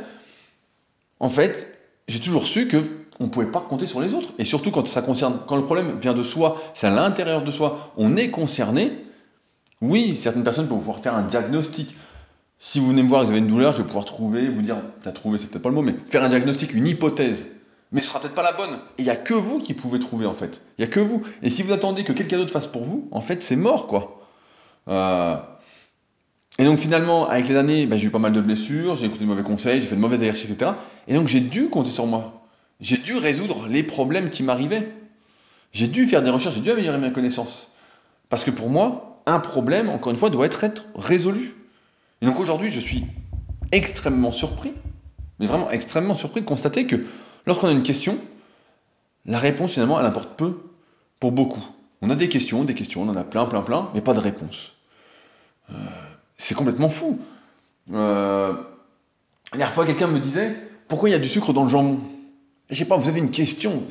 en fait, j'ai toujours su que on ne pouvait pas compter sur les autres. Et surtout quand ça concerne, quand le problème vient de soi, c'est à l'intérieur de soi, on est concerné, oui, certaines personnes peuvent pouvoir faire un diagnostic. Si vous venez me voir et que vous avez une douleur, je vais pouvoir trouver, vous dire, t'as trouvé, c'est peut-être pas le mot, mais faire un diagnostic, une hypothèse. Mais ce sera peut-être pas la bonne. Et il n'y a que vous qui pouvez trouver, en fait. Il n'y a que vous. Et si vous attendez que quelqu'un d'autre fasse pour vous, en fait, c'est mort, quoi. Euh, et donc finalement, avec les années, ben, j'ai eu pas mal de blessures, j'ai écouté de mauvais conseils, j'ai fait de mauvais exercices, etc. Et donc j'ai dû compter sur moi. J'ai dû résoudre les problèmes qui m'arrivaient. J'ai dû faire des recherches, j'ai dû améliorer mes connaissances. Parce que pour moi, un problème, encore une fois, doit être, être résolu. Et donc aujourd'hui, je suis extrêmement surpris, mais vraiment extrêmement surpris de constater que lorsqu'on a une question, la réponse finalement, elle importe peu pour beaucoup. On a des questions, des questions, on en a plein, plein, plein, mais pas de réponse. Euh, c'est complètement fou. Euh, la dernière fois, quelqu'un me disait Pourquoi il y a du sucre dans le jambon? Je sais pas, vous avez une question.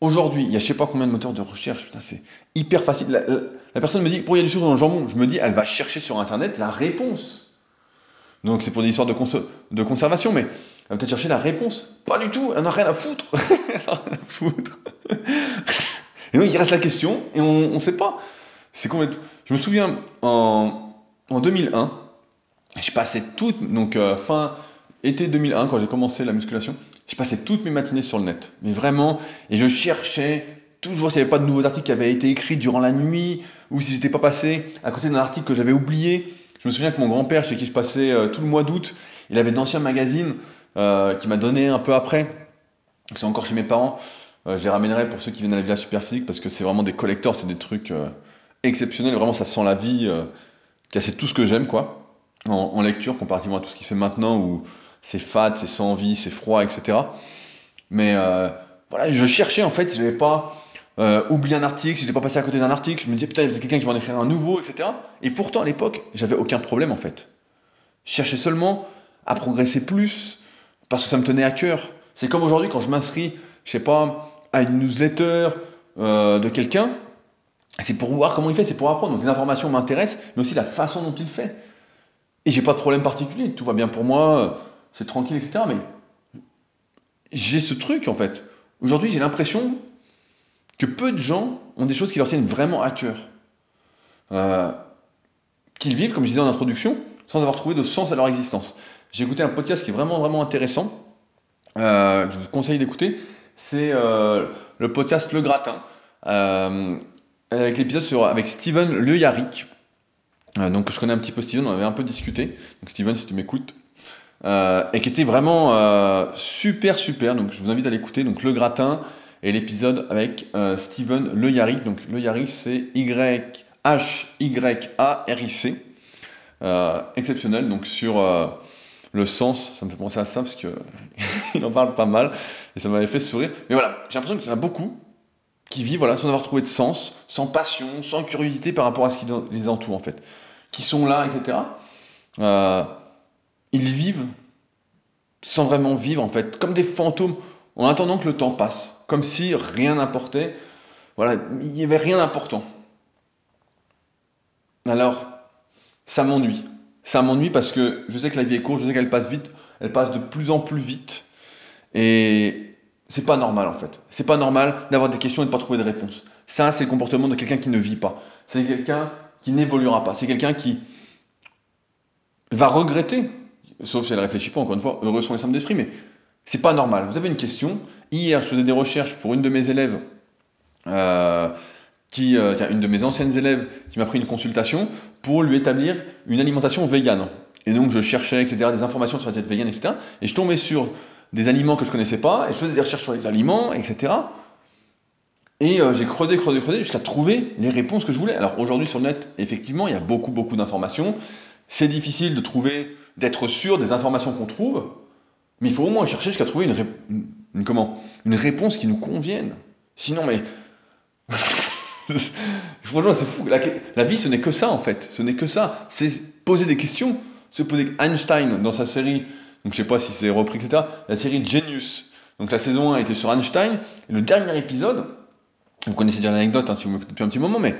Aujourd'hui, il y a je sais pas combien de moteurs de recherche, putain, c'est hyper facile. La, personne me dit, pourquoi il y a du sucre dans le jambon? Je me dis, elle va chercher sur Internet la réponse. Donc c'est pour des histoires de, conservation, mais elle va peut-être chercher la réponse. Pas du tout, elle n'a rien à foutre. elle rien à foutre. et donc il reste la question, et on ne sait pas. C'est complètement... Je me souviens, en, en 2001, j'ai passé toute, donc euh, fin été 2001, quand j'ai commencé la musculation, je passais toutes mes matinées sur le net. Mais vraiment, et je cherchais toujours s'il n'y avait pas de nouveaux articles qui avaient été écrits durant la nuit, ou si j'étais pas passé à côté d'un article que j'avais oublié. Je me souviens que mon grand-père, chez qui je passais euh, tout le mois d'août, il avait d'anciens magazines euh, qui m'a donné un peu après. C'est encore chez mes parents. Euh, je les ramènerai pour ceux qui viennent à la Villa Superphysique parce que c'est vraiment des collecteurs, c'est des trucs exceptionnels. Vraiment, ça sent la vie. C'est tout ce que j'aime, quoi, en, lecture, comparativement à tout ce qui se fait maintenant où c'est fade, c'est sans vie, c'est froid, etc. Mais euh, voilà, je cherchais en fait, je n'avais pas euh, oublié un article, si je pas passé à côté d'un article, je me disais putain, il y a quelqu'un qui va en écrire un nouveau, etc. Et pourtant à l'époque, j'avais aucun problème en fait. Je cherchais seulement à progresser plus parce que ça me tenait à cœur. C'est comme aujourd'hui quand je m'inscris, je sais pas, à une newsletter euh, de quelqu'un, c'est pour voir comment il fait, c'est pour apprendre. Donc les informations m'intéressent, mais aussi la façon dont il fait. Et j'ai pas de problème particulier, tout va bien pour moi c'est tranquille, etc. Mais j'ai ce truc en fait. Aujourd'hui, j'ai l'impression que peu de gens ont des choses qui leur tiennent vraiment à cœur. Euh, qu'ils vivent, comme je disais en introduction, sans avoir trouvé de sens à leur existence. J'ai écouté un podcast qui est vraiment, vraiment intéressant. Euh, je vous conseille d'écouter. C'est euh, le podcast Le Gratin. Avec l'épisode avec Steven Le Yarrick. donc je connais un petit peu Steven, on avait un peu discuté. Donc Steven, si tu m'écoutes, euh, et qui était vraiment euh, super super. Donc je vous invite à l'écouter. Donc le gratin et l'épisode avec euh, Steven Le Yarick. Donc Le Yarick c'est Y H Y A R I C. exceptionnel. Donc sur le sens, ça me fait penser à ça parce que il en parle pas mal et ça m'avait fait sourire. Mais voilà, j'ai l'impression qu'il y en a beaucoup qui vivent voilà, sans avoir trouvé de sens, sans passion, sans curiosité par rapport à ce qui les entoure en fait, qui sont là, etc. Euh, ils vivent sans vraiment vivre en fait, comme des fantômes, en attendant que le temps passe, comme si rien n'importait. Voilà, il n'y avait rien d'important. Alors, ça m'ennuie. Ça m'ennuie parce que je sais que la vie est courte, je sais qu'elle passe vite, elle passe de plus en plus vite. Et c'est pas normal en fait. C'est pas normal d'avoir des questions et de pas trouver de réponse. Ça, c'est le comportement de quelqu'un qui ne vit pas. C'est quelqu'un qui n'évoluera pas. C'est quelqu'un qui va regretter, sauf si elle réfléchit pas, encore une fois, heureux sont les sommes d'esprit, mais c'est pas normal. Vous avez une question. Hier, je faisais des recherches pour une de mes élèves, euh, qui, euh, une de mes anciennes élèves, qui m'a pris une consultation pour lui établir une alimentation végane. Et donc, je cherchais, etc., des informations sur la diète végane, etc. Et je tombais sur des aliments que je connaissais pas, et je faisais des recherches sur les aliments, etc. Et euh, j'ai creusé, creusé, creusé, jusqu'à trouver les réponses que je voulais. Alors aujourd'hui sur le net, effectivement, il y a beaucoup, beaucoup d'informations. C'est difficile de trouver, d'être sûr des informations qu'on trouve, mais il faut au moins chercher jusqu'à trouver une, comment, une réponse qui nous convienne. Sinon, mais. Franchement, c'est fou. La, vie, ce n'est que ça, en fait. Ce n'est que ça. C'est poser des questions. Se poser. Einstein, dans sa série, donc je sais pas si c'est repris, etc., la série Genius. Donc la saison 1 était sur Einstein. Le dernier épisode, vous connaissez déjà l'anecdote hein, si vous m'écoutez depuis un petit moment, mais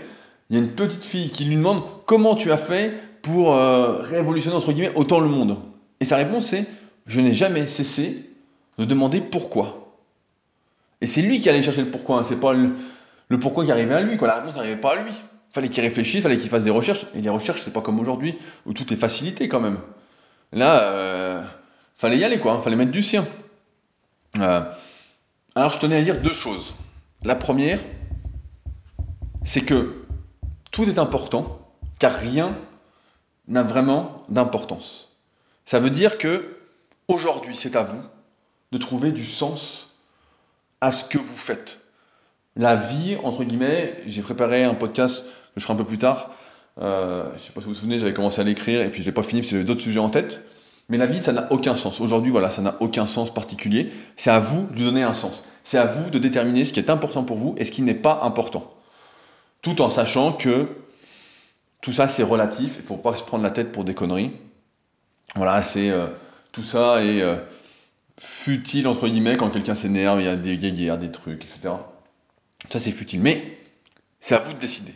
il y a une petite fille qui lui demande comment tu as fait pour euh, révolutionner, entre guillemets, autant le monde? Et sa réponse c'est je n'ai jamais cessé de demander pourquoi. Et c'est lui qui allait chercher le pourquoi, hein. c'est pas le, pourquoi qui arrivait à lui, quoi. la réponse n'arrivait pas à lui. Fallait qu'il réfléchisse, fallait qu'il fasse des recherches, et les recherches, c'est pas comme aujourd'hui, où tout est facilité quand même. Là, euh, fallait y aller, quoi, hein. fallait mettre du sien. Euh, alors je tenais à dire deux choses. La première, c'est que tout est important, car rien n'a vraiment d'importance. Ça veut dire que Aujourd'hui, c'est à vous de trouver du sens à ce que vous faites. La vie, entre guillemets, j'ai préparé un podcast que je ferai un peu plus tard. Euh, je ne sais pas si vous vous souvenez, j'avais commencé à l'écrire et puis je ne l'ai pas fini parce que j'avais d'autres sujets en tête. Mais la vie, ça n'a aucun sens. Aujourd'hui, voilà, ça n'a aucun sens particulier. C'est à vous de lui donner un sens. C'est à vous de déterminer ce qui est important pour vous et ce qui n'est pas important. Tout en sachant que tout ça, c'est relatif. Il ne faut pas se prendre la tête pour des conneries. Voilà, c'est. Euh, tout ça est euh, futile, entre guillemets, quand quelqu'un s'énerve, il y a des guéguerres, des trucs, etc. Ça, c'est futile. Mais c'est à vous de décider.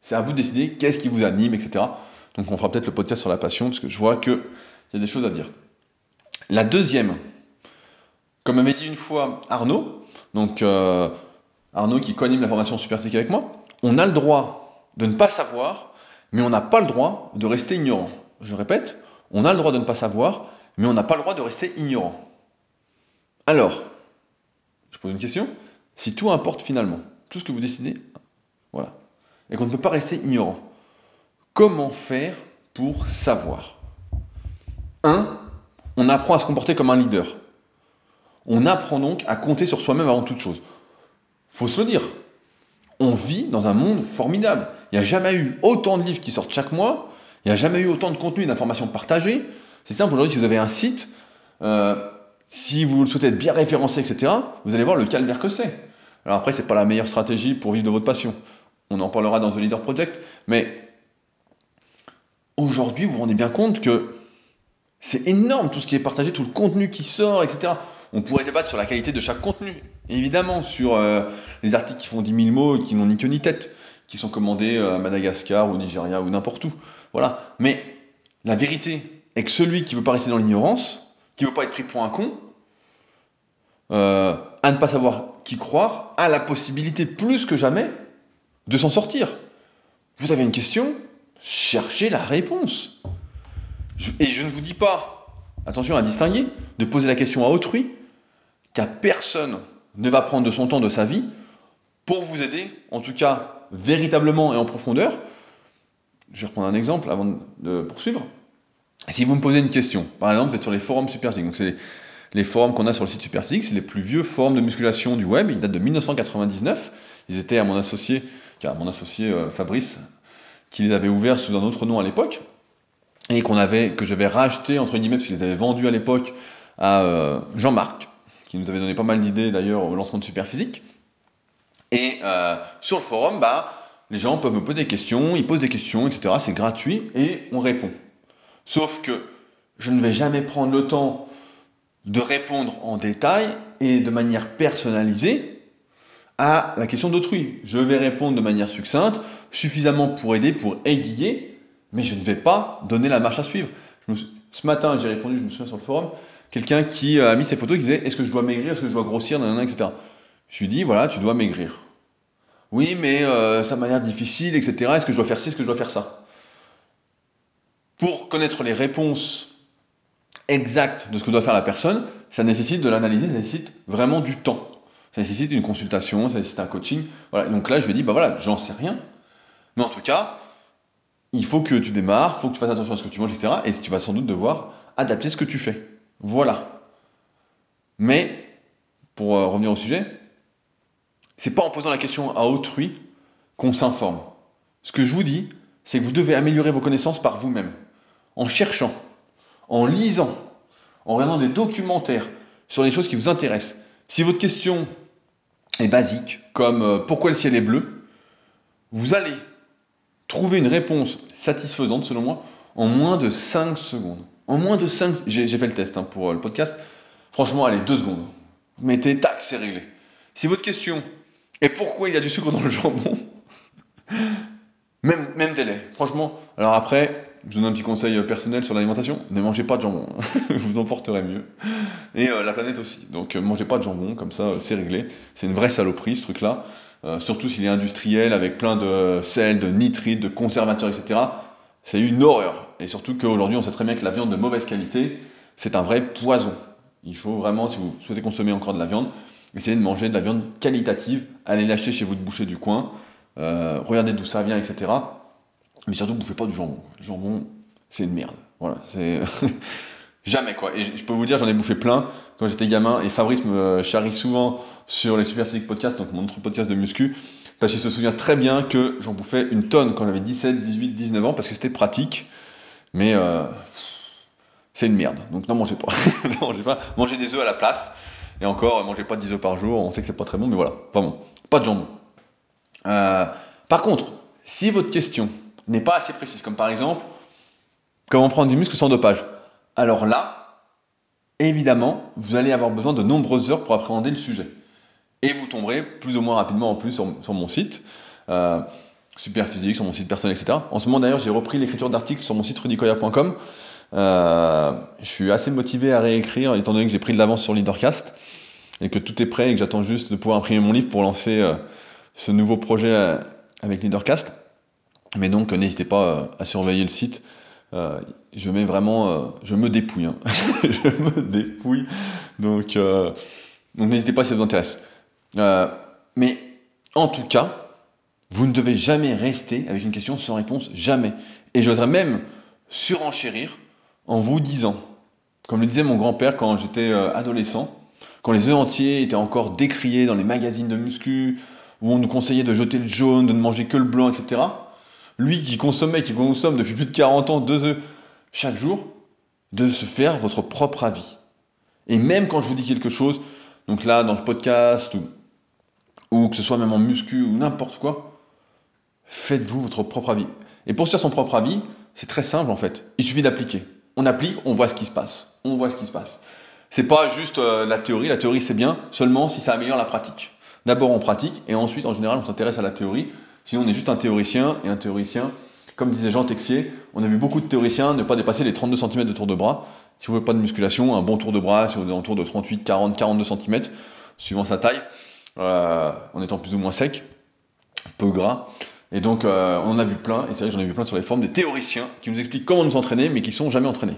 C'est à vous de décider qu'est-ce qui vous anime, etc. Donc on fera peut-être le podcast sur la passion, parce que je vois qu'il y a des choses à dire. La deuxième, comme m'avait dit une fois Arnaud, donc euh, Arnaud qui co-anime la formation Super avec moi, on a le droit de ne pas savoir, mais on n'a pas le droit de rester ignorant. Je répète, on a le droit de ne pas savoir, mais on n'a pas le droit de rester ignorant. Alors, je pose une question, si tout importe finalement, tout ce que vous décidez, voilà, et qu'on ne peut pas rester ignorant, comment faire pour savoir? 1. On apprend à se comporter comme un leader. On apprend donc à compter sur soi-même avant toute chose. Faut se le dire. On vit dans un monde formidable. Il n'y a jamais eu autant de livres qui sortent chaque mois. Il n'y a jamais eu autant de contenu et d'informations partagées. C'est simple, aujourd'hui, si vous avez un site, euh, si vous le souhaitez être bien référencé, etc., vous allez voir le calvaire que c'est. Alors après, ce n'est pas la meilleure stratégie pour vivre de votre passion. On en parlera dans The Leader Project, mais aujourd'hui, vous vous rendez bien compte que c'est énorme tout ce qui est partagé, tout le contenu qui sort, etc. On pourrait débattre sur la qualité de chaque contenu, évidemment, sur euh, les articles qui font 10 000 mots et qui n'ont ni queue ni tête, qui sont commandés euh, à Madagascar ou au Nigeria ou n'importe où. Voilà. Mais la vérité, et que celui qui veut pas rester dans l'ignorance, qui veut pas être pris pour un con, euh, à ne pas savoir qui croire, a la possibilité plus que jamais de s'en sortir. Vous avez une question, cherchez la réponse. Et je ne vous dis pas, attention à distinguer, de poser la question à autrui, car personne ne va prendre de son temps de sa vie pour vous aider, en tout cas véritablement et en profondeur. Je vais reprendre un exemple avant de poursuivre. Si vous me posez une question, par exemple, vous êtes sur les forums Superphysique, donc c'est les, forums qu'on a sur le site Superphysique, c'est les plus vieux forums de musculation du web, ils datent de 1999. Ils étaient à mon associé, à mon associé euh, Fabrice, qui les avait ouverts sous un autre nom à l'époque, et qu'on avait, que j'avais racheté entre guillemets, parce qu'ils les avaient vendus à l'époque à euh, Jean-Marc, qui nous avait donné pas mal d'idées d'ailleurs au lancement de Superphysique. Et euh, sur le forum, bah, les gens peuvent me poser des questions, ils posent des questions, etc. C'est gratuit et on répond. Sauf que je ne vais jamais prendre le temps de répondre en détail et de manière personnalisée à la question d'autrui. Je vais répondre de manière succincte, suffisamment pour aider, pour aiguiller, mais je ne vais pas donner la marche à suivre. ce matin, j'ai répondu, je me souviens sur le forum, quelqu'un qui a mis ses photos qui disait Est-ce que je dois maigrir Est-ce que je dois grossir etc. Je lui dit Voilà, tu dois maigrir. Oui, mais euh, ça m'a l'air difficile, etc. Est-ce que je dois faire ci Est-ce que je dois faire ça? Pour connaître les réponses exactes de ce que doit faire la personne, ça nécessite de l'analyser, ça nécessite vraiment du temps. Ça nécessite une consultation, ça nécessite un coaching. Voilà. Donc là, je lui dit Bah voilà, j'en sais rien. Mais en tout cas, il faut que tu démarres, il faut que tu fasses attention à ce que tu manges, etc. Et tu vas sans doute devoir adapter ce que tu fais. Voilà. Mais, pour euh, revenir au sujet, c'est pas en posant la question à autrui qu'on s'informe. Ce que je vous dis, c'est que vous devez améliorer vos connaissances par vous-même, en cherchant, en lisant, en regardant des documentaires sur les choses qui vous intéressent. Si votre question est basique, comme euh, pourquoi le ciel est bleu, vous allez trouver une réponse satisfaisante, selon moi, en moins de 5 secondes. En moins de 5... J'ai fait le test hein, pour euh, le podcast. Franchement, allez, 2 secondes. Mettez, tac, c'est réglé. Si votre question est pourquoi il y a du sucre dans le jambon, même, même délai. Franchement, alors après, je vous donne un petit conseil euh, personnel sur l'alimentation. Ne mangez pas de jambon. vous en porterez mieux. Et euh, la planète aussi. Donc, mangez pas de jambon, comme ça, c'est réglé. C'est une vraie saloperie, ce truc-là. Euh, surtout s'il est industriel, avec plein de sel, de nitrites, de conservateurs, etc. C'est une horreur. Et surtout qu'aujourd'hui, on sait très bien que la viande de mauvaise qualité, c'est un vrai poison. Il faut vraiment, si vous souhaitez consommer encore de la viande, essayer de manger de la viande qualitative, allez l'acheter chez vous de boucher du coin, euh, regardez d'où ça vient, etc. Mais surtout, ne bouffez pas du jambon. Le jambon, c'est une merde. Voilà, c'est. Jamais quoi. Et je peux vous dire, j'en ai bouffé plein quand j'étais gamin. Et Fabrice me charrie souvent sur les Super Physique Podcast, donc mon autre podcast de muscu, parce qu'il se souvient très bien que j'en bouffais une tonne quand j'avais 17, 18, 19 ans, parce que c'était pratique. Mais euh, c'est une merde. Donc n'en mangez pas. mangez pas. Mangez des œufs à la place. Et encore, mangez pas 10 œufs par jour. On sait que c'est pas très bon, mais voilà, pas bon. Pas de jambon. Euh, par contre, si votre question n'est pas assez précise, comme par exemple, comment prendre du muscle sans dopage? Alors là, évidemment, vous allez avoir besoin de nombreuses heures pour appréhender le sujet. Et vous tomberez plus ou moins rapidement en plus sur, mon site, euh, Superphysique, sur mon site personnel, etc. En ce moment d'ailleurs, j'ai repris l'écriture d'articles sur mon site rudicoya.com. Euh, je suis assez motivé à réécrire, étant donné que j'ai pris de l'avance sur Leadercast, et que tout est prêt, et que j'attends juste de pouvoir imprimer mon livre pour lancer euh, ce nouveau projet avec Leadercast. Mais donc, n'hésitez pas à surveiller le site. Euh, je mets vraiment, euh, je me dépouille, hein. je me dépouille. Donc, euh, donc n'hésitez pas si ça vous intéresse. mais en tout cas, vous ne devez jamais rester avec une question sans réponse, jamais. Et j'oserais même surenchérir en vous disant, comme le disait mon grand-père quand j'étais adolescent, quand les œufs entiers étaient encore décriés dans les magazines de muscu, où on nous conseillait de jeter le jaune, de ne manger que le blanc, etc lui qui consommait, qui consomme depuis plus de 40 ans deux œufs chaque jour, de se faire votre propre avis. Et même quand je vous dis quelque chose, donc là dans le podcast, ou, ou que ce soit même en muscu ou n'importe quoi, faites-vous votre propre avis. Et pour se faire son propre avis, c'est très simple en fait. Il suffit d'appliquer. On applique, on voit ce qui se passe. On voit ce qui se passe. C'est pas juste euh, la théorie. La théorie c'est bien seulement si ça améliore la pratique. D'abord on pratique et ensuite en général on s'intéresse à la théorie Sinon, on est juste un théoricien, et un théoricien, comme disait Jean Texier, on a vu beaucoup de théoriciens ne pas dépasser les 32 cm de tour de bras. Si vous voulez pas de musculation, un bon tour de bras, si vous êtes autour de 38, 40, 42 cm, suivant sa taille, euh, en étant plus ou moins sec, peu gras. Et donc, euh, on en a vu plein, et c'est vrai que j'en ai vu plein sur les formes, des théoriciens qui nous expliquent comment nous entraîner, mais qui sont jamais entraînés.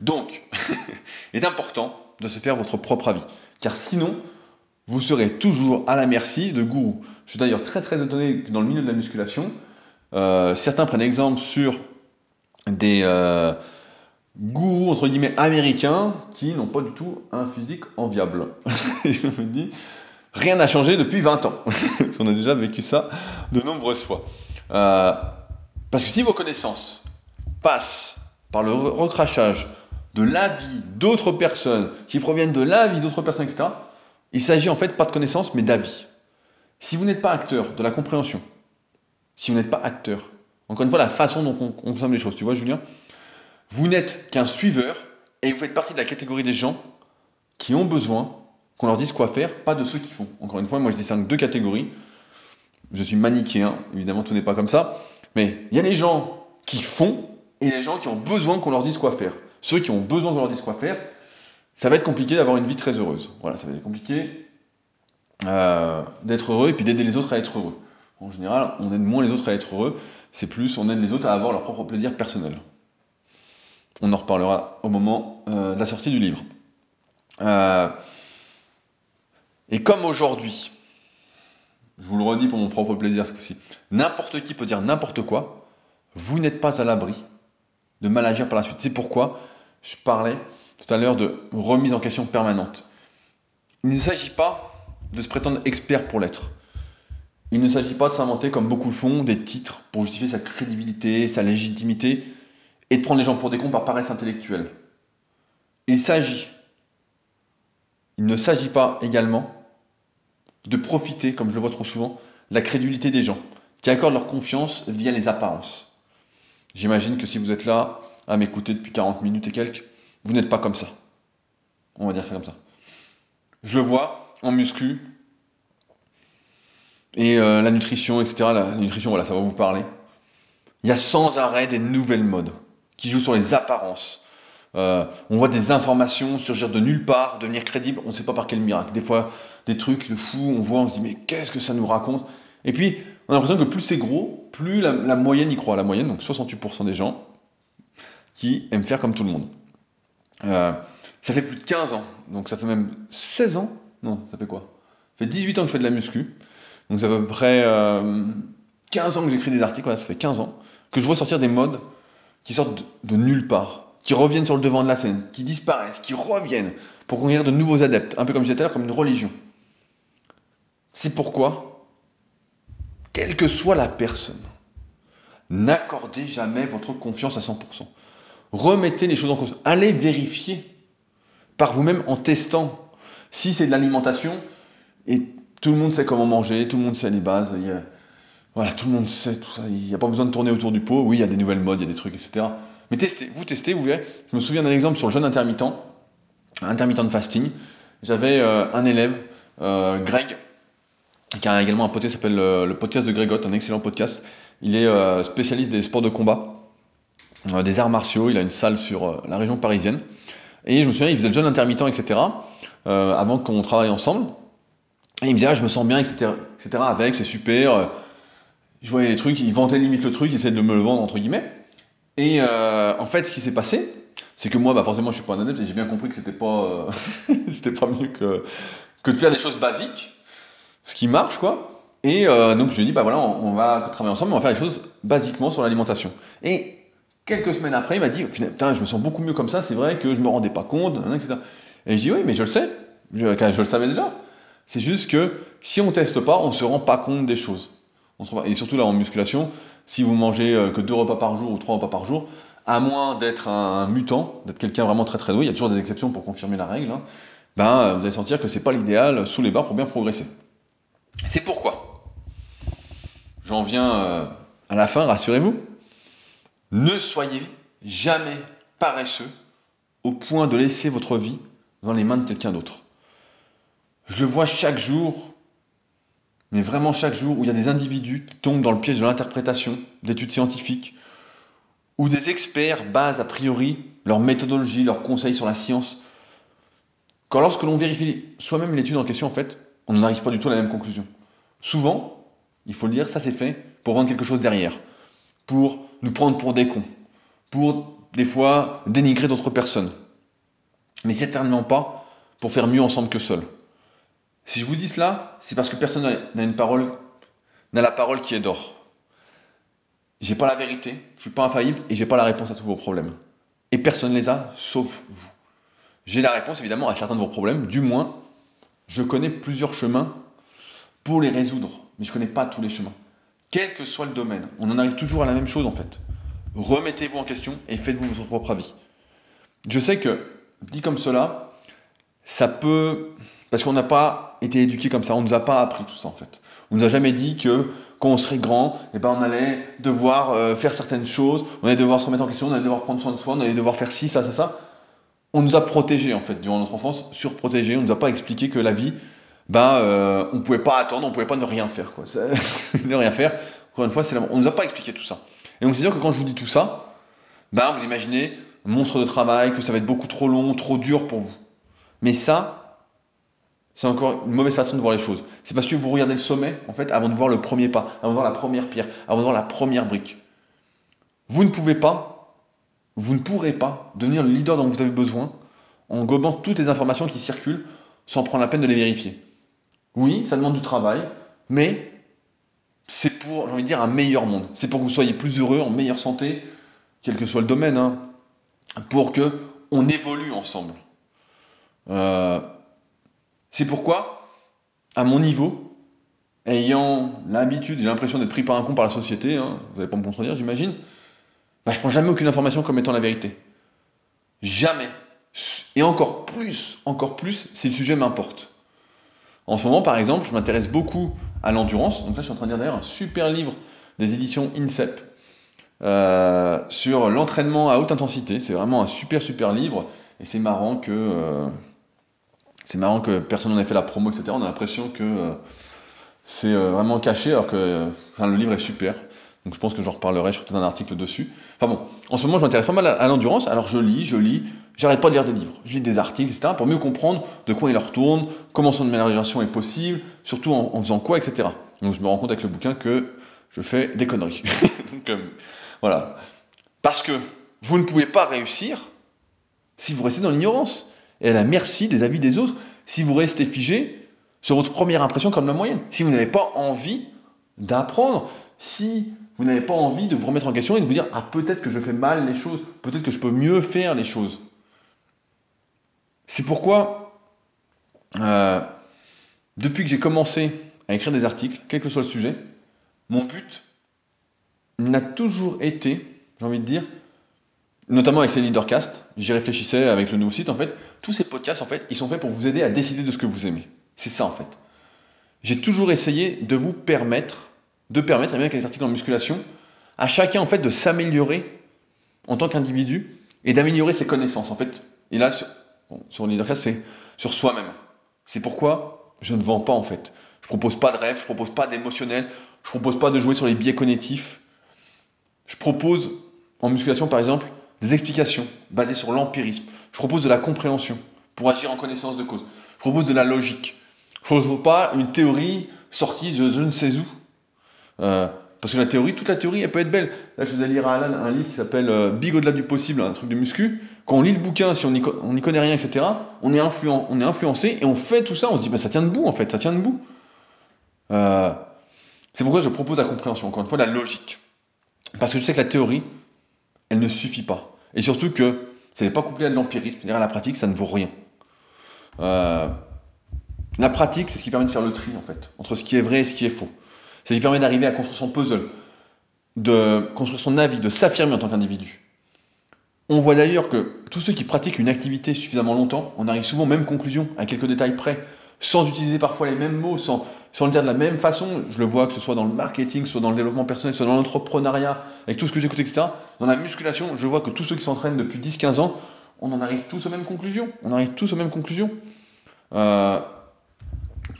Donc, il est important de se faire votre propre avis. Car sinon, vous serez toujours à la merci de gourous. Je suis d'ailleurs très très étonné que dans le milieu de la musculation, euh, certains prennent exemple sur des euh, gourous entre guillemets américains qui n'ont pas du tout un physique enviable. je me dis, rien n'a changé depuis 20 ans. On a déjà vécu ça de nombreuses fois. Euh, parce que si vos connaissances passent par le recrachage de l'avis d'autres personnes, qui proviennent de l'avis d'autres personnes, etc., il s'agit en fait pas de connaissances, mais d'avis. Si vous n'êtes pas acteur de la compréhension, si vous n'êtes pas acteur, encore une fois, la façon dont on consomme les choses, tu vois, Julien, vous n'êtes qu'un suiveur et vous faites partie de la catégorie des gens qui ont besoin qu'on leur dise quoi faire, pas de ceux qui font. Encore une fois, moi je distingue deux catégories. Je suis manichéen, évidemment tout n'est pas comme ça, mais il y a les gens qui font et les gens qui ont besoin qu'on leur dise quoi faire. Ceux qui ont besoin qu'on leur dise quoi faire, ça va être compliqué d'avoir une vie très heureuse. Voilà, ça va être compliqué euh, d'être heureux et puis d'aider les autres à être heureux. En général, on aide moins les autres à être heureux, c'est plus on aide les autres à avoir leur propre plaisir personnel. On en reparlera au moment euh, de la sortie du livre. Euh, et comme aujourd'hui, je vous le redis pour mon propre plaisir ce n'importe qui peut dire n'importe quoi, vous n'êtes pas à l'abri de mal agir par la suite. C'est pourquoi je parlais tout à l'heure de remise en question permanente. Il ne s'agit pas de se prétendre expert pour l'être. Il ne s'agit pas de s'inventer, comme beaucoup le font, des titres pour justifier sa crédibilité, sa légitimité, et de prendre les gens pour des cons par paresse intellectuelle. Il s'agit, il ne s'agit pas également de profiter, comme je le vois trop souvent, de la crédulité des gens, qui accordent leur confiance via les apparences. J'imagine que si vous êtes là à m'écouter depuis 40 minutes et quelques, vous n'êtes pas comme ça. On va dire ça comme ça. Je le vois en muscu. Et euh, la nutrition, etc. La nutrition, voilà, ça va vous parler. Il y a sans arrêt des nouvelles modes qui jouent sur les apparences. Euh, on voit des informations surgir de nulle part, devenir crédibles, on ne sait pas par quel miracle. Des fois, des trucs de fou, on voit, on se dit, mais qu'est-ce que ça nous raconte? Et puis, on a l'impression que plus c'est gros, plus la, moyenne y croit. La moyenne, donc 68% des gens qui aiment faire comme tout le monde. Euh, ça fait plus de 15 ans, donc ça fait même 16 ans. Non, ça fait quoi? Ça fait 18 ans que je fais de la muscu, donc ça fait à peu près 15 euh, ans que j'écris des articles, voilà, ça fait 15 ans, que je vois sortir des modes qui sortent de nulle part qui reviennent sur le devant de la scène, qui disparaissent, qui reviennent pour conquérir de nouveaux adeptes, un peu comme je disais tout à l'heure, comme une religion. C'est pourquoi, quelle que soit la personne, n'accordez jamais votre confiance à 100%. Remettez les choses en cause. Allez vérifier par vous-même en testant. Si c'est de l'alimentation, et tout le monde sait comment manger, tout le monde sait les bases, tout le monde sait tout ça, il n'y a pas besoin de tourner autour du pot, oui, il y a des nouvelles modes, il y a des trucs, etc. Mais testez, vous testez, vous verrez. Je me souviens d'un exemple sur le jeûne intermittent, intermittent de fasting. J'avais euh, un élève, euh, Greg, qui a également un podcast qui s'appelle euh, le, podcast de Grégotte, un excellent podcast. Il est spécialiste des sports de combat, des arts martiaux. Il a une salle sur la région parisienne. Et je me souviens, il faisait le jeûne intermittent, etc. avant qu'on travaille ensemble. Et il me disait, ah, je me sens bien, etc. etc. avec, c'est super. Je voyais les trucs, il vantait limite le truc, il essayait de me le vendre, entre guillemets. Et euh, en fait, ce qui s'est passé, c'est que moi, bah, forcément, je suis pas un adepte et j'ai bien compris que c'était pas, euh, pas mieux que, que de faire des choses basiques, ce qui marche, quoi. Et euh, donc, je lui ai dit, bah voilà, on, va travailler ensemble, on va faire les choses basiquement sur l'alimentation. Et quelques semaines après, il m'a dit, putain, je me sens beaucoup mieux comme ça, c'est vrai que je me rendais pas compte, etc. Et je dis, oui, mais je le sais, je, je le savais déjà. C'est juste que si on teste pas, on se rend pas compte des choses. Et surtout là, en musculation, si vous mangez euh, que deux repas par jour ou trois repas par jour, à moins d'être un mutant, d'être quelqu'un vraiment très très doué, il y a toujours des exceptions pour confirmer la règle, hein, ben, euh, vous allez sentir que c'est pas l'idéal sous les barres pour bien progresser. C'est pourquoi. J'en viens euh, à la fin, rassurez-vous. Ne soyez jamais paresseux au point de laisser votre vie dans les mains de quelqu'un d'autre. Je le vois chaque jour mais vraiment chaque jour où il y a des individus qui tombent dans le piège de l'interprétation d'études scientifiques, où des experts basent a priori leur méthodologie, leurs conseils sur la science, quand lorsque l'on vérifie soi-même l'étude en question, en fait, on n'arrive pas du tout à la même conclusion. Souvent, il faut le dire, ça c'est fait pour vendre quelque chose derrière, pour nous prendre pour des cons, pour des fois dénigrer d'autres personnes. Mais certainement pas pour faire mieux ensemble que seul. Si je vous dis cela, c'est parce que personne n'a une parole, n'a la parole qui est d'or. J'ai pas la vérité, je suis pas infaillible et j'ai pas la réponse à tous vos problèmes. Et personne ne les a, sauf vous. J'ai la réponse évidemment à certains de vos problèmes, du moins, je connais plusieurs chemins pour les résoudre, mais je connais pas tous les chemins. Quel que soit le domaine, on en arrive toujours à la même chose en fait. Remettez-vous en question et faites-vous votre propre avis. Je sais que, dit comme cela, ça peut parce qu'on n'a pas été éduqué comme ça, on ne nous a pas appris tout ça en fait. On nous a jamais dit que quand on serait grand, eh ben, on allait devoir euh, faire certaines choses, on allait devoir se remettre en question, on allait devoir prendre soin de soi, on allait devoir faire ci, ça, ça, ça. on nous a protégés en fait durant notre enfance, surprotégés. On nous a pas expliqué que la vie, bah, euh, on pouvait pas attendre, on pouvait pas ne rien faire quoi. ne rien faire. Encore une fois, c'est on nous a pas expliqué tout ça. Et donc c'est sûr que quand je vous dis tout ça, bah, vous imaginez monstre de travail, que ça va être beaucoup trop long, trop dur pour vous. Mais ça, c'est encore une mauvaise façon de voir les choses. C'est parce que vous regardez le sommet, en fait, avant de voir le premier pas, avant de voir la première pierre, avant de voir la première brique. Vous ne pouvez pas, vous ne pourrez pas devenir le leader dont vous avez besoin en gobant toutes les informations qui circulent sans prendre la peine de les vérifier. Oui, ça demande du travail, mais c'est pour, j'ai envie de dire, un meilleur monde. C'est pour que vous soyez plus heureux, en meilleure santé, quel que soit le domaine, hein, pour que on évolue ensemble. Euh, c'est pourquoi, à mon niveau, ayant l'habitude et l'impression d'être pris par un con par la société, hein, vous n'allez pas me contredire, j'imagine, bah, je prends jamais aucune information comme étant la vérité. Jamais. Et encore plus, encore plus, si le sujet m'importe. En ce moment, par exemple, je m'intéresse beaucoup à l'endurance. Donc là, je suis en train de lire d'ailleurs un super livre des éditions INSEP euh, sur l'entraînement à haute intensité. C'est vraiment un super, super livre. Et c'est marrant que. Euh, c'est marrant que personne n'en ait fait la promo, etc. On a l'impression que euh, c'est vraiment caché, alors que le livre est super. Donc je pense que j'en reparlerai, je ferai un article dessus. Enfin bon, en ce moment, je m'intéresse pas mal à, l'endurance, alors je lis, je lis, j'arrête pas de lire des livres. Je lis des articles, etc., pour mieux comprendre de quoi il retourne, comment son amélioration est possible, surtout en, faisant quoi, etc. Donc je me rends compte avec le bouquin que je fais des conneries. Donc euh, voilà. Parce que vous ne pouvez pas réussir si vous restez dans l'ignorance et à la merci des avis des autres, si vous restez figé sur votre première impression comme la moyenne, si vous n'avez pas envie d'apprendre, si vous n'avez pas envie de vous remettre en question et de vous dire Ah, peut-être que je fais mal les choses, peut-être que je peux mieux faire les choses. C'est pourquoi, euh, depuis que j'ai commencé à écrire des articles, quel que soit le sujet, mon but n'a toujours été, j'ai envie de dire, notamment avec ces leadercasts, j'y réfléchissais avec le nouveau site, en fait, tous ces podcasts, en fait, ils sont faits pour vous aider à décider de ce que vous aimez. C'est ça, en fait. J'ai toujours essayé de vous permettre de permettre, et bien avec les articles en musculation, à chacun en fait de s'améliorer en tant qu'individu et d'améliorer ses connaissances. En fait, et là, sur, bon, c'est sur soi-même. C'est pourquoi je ne vends pas en fait. Je propose pas de rêve, je propose pas d'émotionnel, je propose pas de jouer sur les biais cognitifs. Je propose en musculation par exemple des explications basées sur l'empirisme. Je propose de la compréhension pour agir en connaissance de cause. Je propose de la logique. Je ne propose pas une théorie sortie de je ne sais où euh, parce que la théorie, toute la théorie, elle peut être belle. Là, je vous ai lire à Alan un livre qui s'appelle euh, Big au-delà du possible, un truc de muscu. Quand on lit le bouquin, si on n'y connaît rien, etc., on est, influencé et on fait tout ça, on se dit, bah, ça tient debout en fait, ça tient debout. Euh, c'est pourquoi je propose la compréhension, encore une fois, la logique. Parce que je sais que la théorie, elle ne suffit pas. Et surtout que ce n'est pas couplé à de l'empirisme, c'est-à-dire la pratique, ça ne vaut rien. la pratique, c'est ce qui permet de faire le tri, en fait, entre ce qui est vrai et ce qui est faux. Ça lui permet d'arriver à construire son puzzle, de construire son avis, de s'affirmer en tant qu'individu. On voit d'ailleurs que tous ceux qui pratiquent une activité suffisamment longtemps, on arrive souvent aux mêmes conclusions, à quelques détails près, sans utiliser parfois les mêmes mots, sans, le dire de la même façon. Je le vois que ce soit dans le marketing, soit dans le développement personnel, soit dans l'entrepreneuriat, avec tout ce que j'écoute, etc. Dans la musculation, je vois que tous ceux qui s'entraînent depuis 10-15 ans, on en arrive tous aux mêmes conclusions. On arrive tous aux mêmes conclusions. Euh,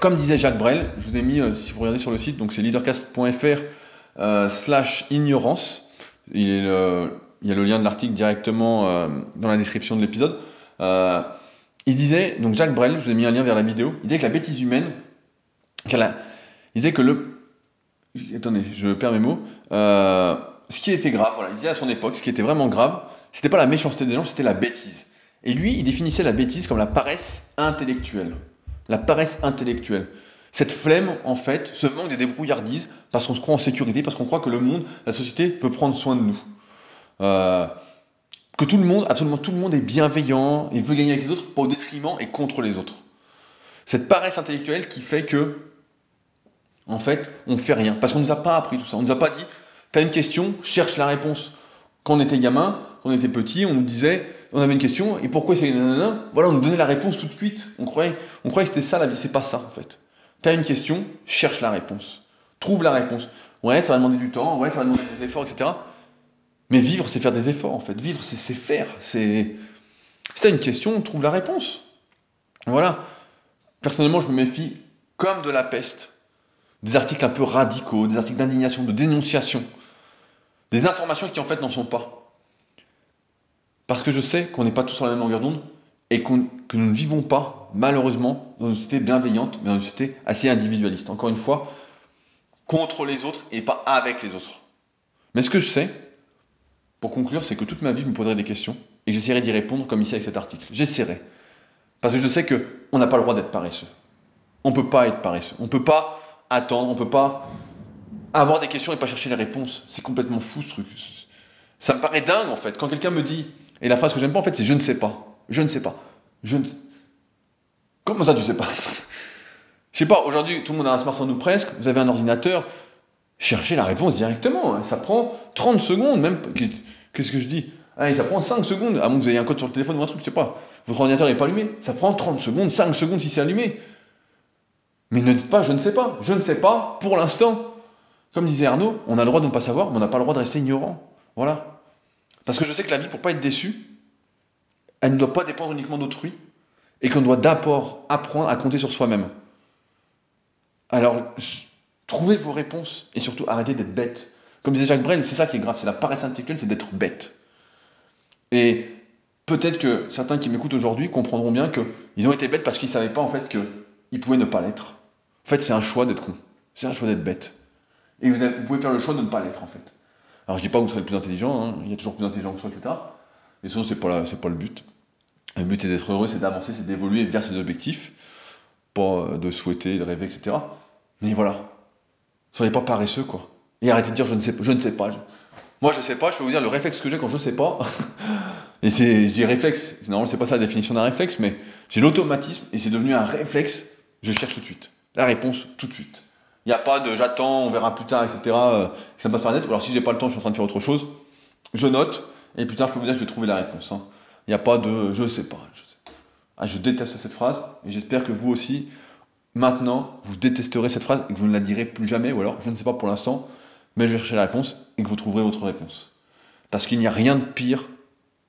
comme disait Jacques Brel, je vous ai mis, euh, si vous regardez sur le site, donc c'est leadercast.fr euh, slash ignorance. Il, y a le lien de l'article directement euh, dans la description de l'épisode. il disait, donc Jacques Brel, je vous ai mis un lien vers la vidéo, il disait que la bêtise humaine, il disait que le... Attendez, je perds mes mots. ce qui était grave, voilà, il disait à son époque, ce qui était vraiment grave, c'était pas la méchanceté des gens, c'était la bêtise. Et lui, il définissait la bêtise comme la paresse intellectuelle la paresse intellectuelle. Cette flemme, en fait, ce manque de débrouillardise, parce qu'on se croit en sécurité, parce qu'on croit que le monde, la société veut prendre soin de nous. Euh, que tout le monde, absolument tout le monde est bienveillant et veut gagner avec les autres, pas au détriment et contre les autres. Cette paresse intellectuelle qui fait que, en fait, on ne fait rien. Parce qu'on ne nous a pas appris tout ça. On ne nous a pas dit, tu as une question, cherche la réponse. Quand on était gamin, quand on était petit, on nous disait, on avait une question, et pourquoi c'est nanana Voilà, on nous donnait la réponse tout de suite. On croyait, on croyait que c'était ça la vie, c'est pas ça en fait. Tu as une question, cherche la réponse. Trouve la réponse. Ouais, ça va demander du temps, ouais, ça va demander des efforts, etc. Mais vivre, c'est faire des efforts en fait. Vivre, c'est faire. C'est Si tu as une question, trouve la réponse. Voilà. Personnellement, je me méfie comme de la peste. Des articles un peu radicaux, des articles d'indignation, de dénonciation. Des informations qui en fait n'en sont pas. Parce que je sais qu'on n'est pas tous sur la même longueur d'onde et que nous ne vivons pas, malheureusement, dans une société bienveillante, mais dans une société assez individualiste. Encore une fois, contre les autres et pas avec les autres. Mais ce que je sais, pour conclure, c'est que toute ma vie, je me poserai des questions et j'essaierai d'y répondre comme ici avec cet article. J'essaierai. Parce que je sais qu'on n'a pas le droit d'être paresseux. On ne peut pas être paresseux. On ne peut pas attendre, on ne peut pas avoir des questions et pas chercher les réponses. C'est complètement fou ce truc. Ça me paraît dingue en fait. Quand quelqu'un me dit, et la phrase que j'aime pas en fait, c'est je ne sais pas. Je ne sais pas. Je ne sais. Comment ça tu sais pas? Je sais pas, aujourd'hui tout le monde a un smartphone ou presque, vous avez un ordinateur, cherchez la réponse directement. Hein. Ça prend 30 secondes, même. Qu'est-ce que je dis? Allez, ça prend 5 secondes, à moins que vous ayez un code sur le téléphone ou un truc, je sais pas. Votre ordinateur n'est pas allumé. Ça prend 30 secondes, 5 secondes si c'est allumé. Mais ne dites pas je ne sais pas. Je ne sais pas pour l'instant. Comme disait Arnaud, on a le droit de ne pas savoir, mais on n'a pas le droit de rester ignorant. Voilà. Parce que je sais que la vie, pour pas être déçu, elle ne doit pas dépendre uniquement d'autrui, et qu'on doit d'abord apprendre à compter sur soi-même. Alors, trouvez vos réponses, et surtout arrêtez d'être bête. Comme disait Jacques Brel, c'est ça qui est grave, c'est la paresse intellectuelle, c'est d'être bête. Et peut-être que certains qui m'écoutent aujourd'hui comprendront bien qu'ils ont été bêtes parce qu'ils ne savaient pas en fait qu'ils pouvaient ne pas l'être. En fait, c'est un choix d'être con. C'est un choix d'être bête. Et vous, pouvez faire le choix de ne pas l'être en fait. Alors je dis pas que vous serez le plus intelligent, hein. il y a toujours plus intelligent que soi, etc. Mais ce c'est pas, pas le but. Le but est d'être heureux, c'est d'avancer, c'est d'évoluer vers ses objectifs, pas euh, de souhaiter, de rêver, etc. Mais voilà. Soyez pas paresseux, quoi. Et arrêtez de dire je ne sais pas. Je ne sais pas. Moi, je sais pas, je peux vous dire le réflexe que j'ai quand je ne sais pas. et c'est, je dis réflexe, normalement, c'est pas ça la définition d'un réflexe, mais j'ai l'automatisme et c'est devenu un réflexe. Je cherche tout de suite. La réponse, tout de suite. Il n'y a pas de j'attends, on verra plus tard, etc. Euh, ça me passe par net. Alors si j'ai pas le temps, je suis en train de faire autre chose. Je note et plus tard, je peux vous dire que je vais trouver la réponse. Hein. Il n'y a pas de je sais pas. Je, Ah, je déteste cette phrase et j'espère que vous aussi, maintenant, vous détesterez cette phrase et que vous ne la direz plus jamais. Ou alors, je ne sais pas pour l'instant, mais je vais chercher la réponse et que vous trouverez votre réponse. Parce qu'il n'y a rien de pire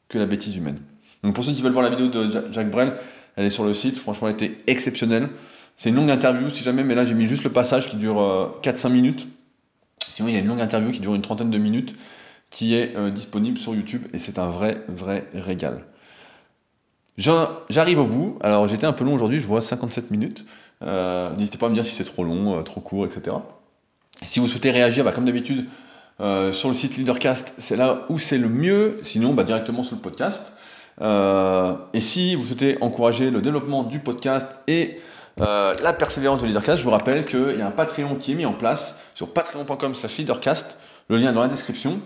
que la bêtise humaine. Donc pour ceux qui veulent voir la vidéo de Jacques Brel, elle est sur le site. Franchement, elle était exceptionnelle. C'est une longue interview si jamais, mais là j'ai mis juste le passage qui dure 4-5 euh, minutes. Sinon, il y a une longue interview qui dure une trentaine de minutes qui est euh, disponible sur YouTube et c'est un vrai, vrai régal. J'arrive au bout. Alors j'étais un peu long aujourd'hui, je vois 57 minutes. Euh, n'hésitez pas à me dire si c'est trop long, trop court, etc. si vous souhaitez réagir, bah, comme d'habitude, sur le site Leadercast, c'est là où c'est le mieux. Sinon, bah, directement sur le podcast. et si vous souhaitez encourager le développement du podcast et euh, la persévérance de Leadercast, je vous rappelle qu'il y a un Patreon qui est mis en place sur patreon.com slash leadercast, le lien est dans la description.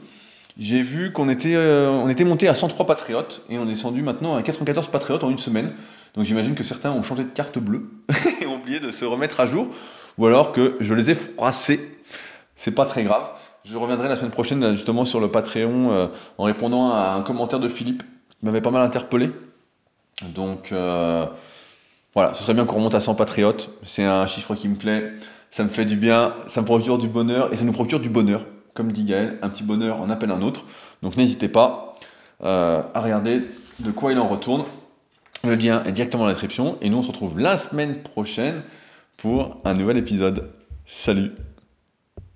J'ai vu qu'on était, euh, était monté à 103 patriotes et on est descendu maintenant à 94 patriotes en une semaine. Donc j'imagine que certains ont changé de carte bleue et ont oublié de se remettre à jour, ou alors que je les ai froissés. C'est pas très grave. Je reviendrai la semaine prochaine justement sur le Patreon euh, en répondant à un commentaire de Philippe qui m'avait pas mal interpellé. Donc voilà, ce serait bien qu'on remonte à 100 patriotes. C'est un chiffre qui me plaît. Ça me fait du bien, ça me procure du bonheur et ça nous procure du bonheur. Comme dit Gaël, un petit bonheur en appelle un autre. Donc n'hésitez pas euh, à regarder de quoi il en retourne. Le lien est directement dans la description. Et nous, on se retrouve la semaine prochaine pour un nouvel épisode. Salut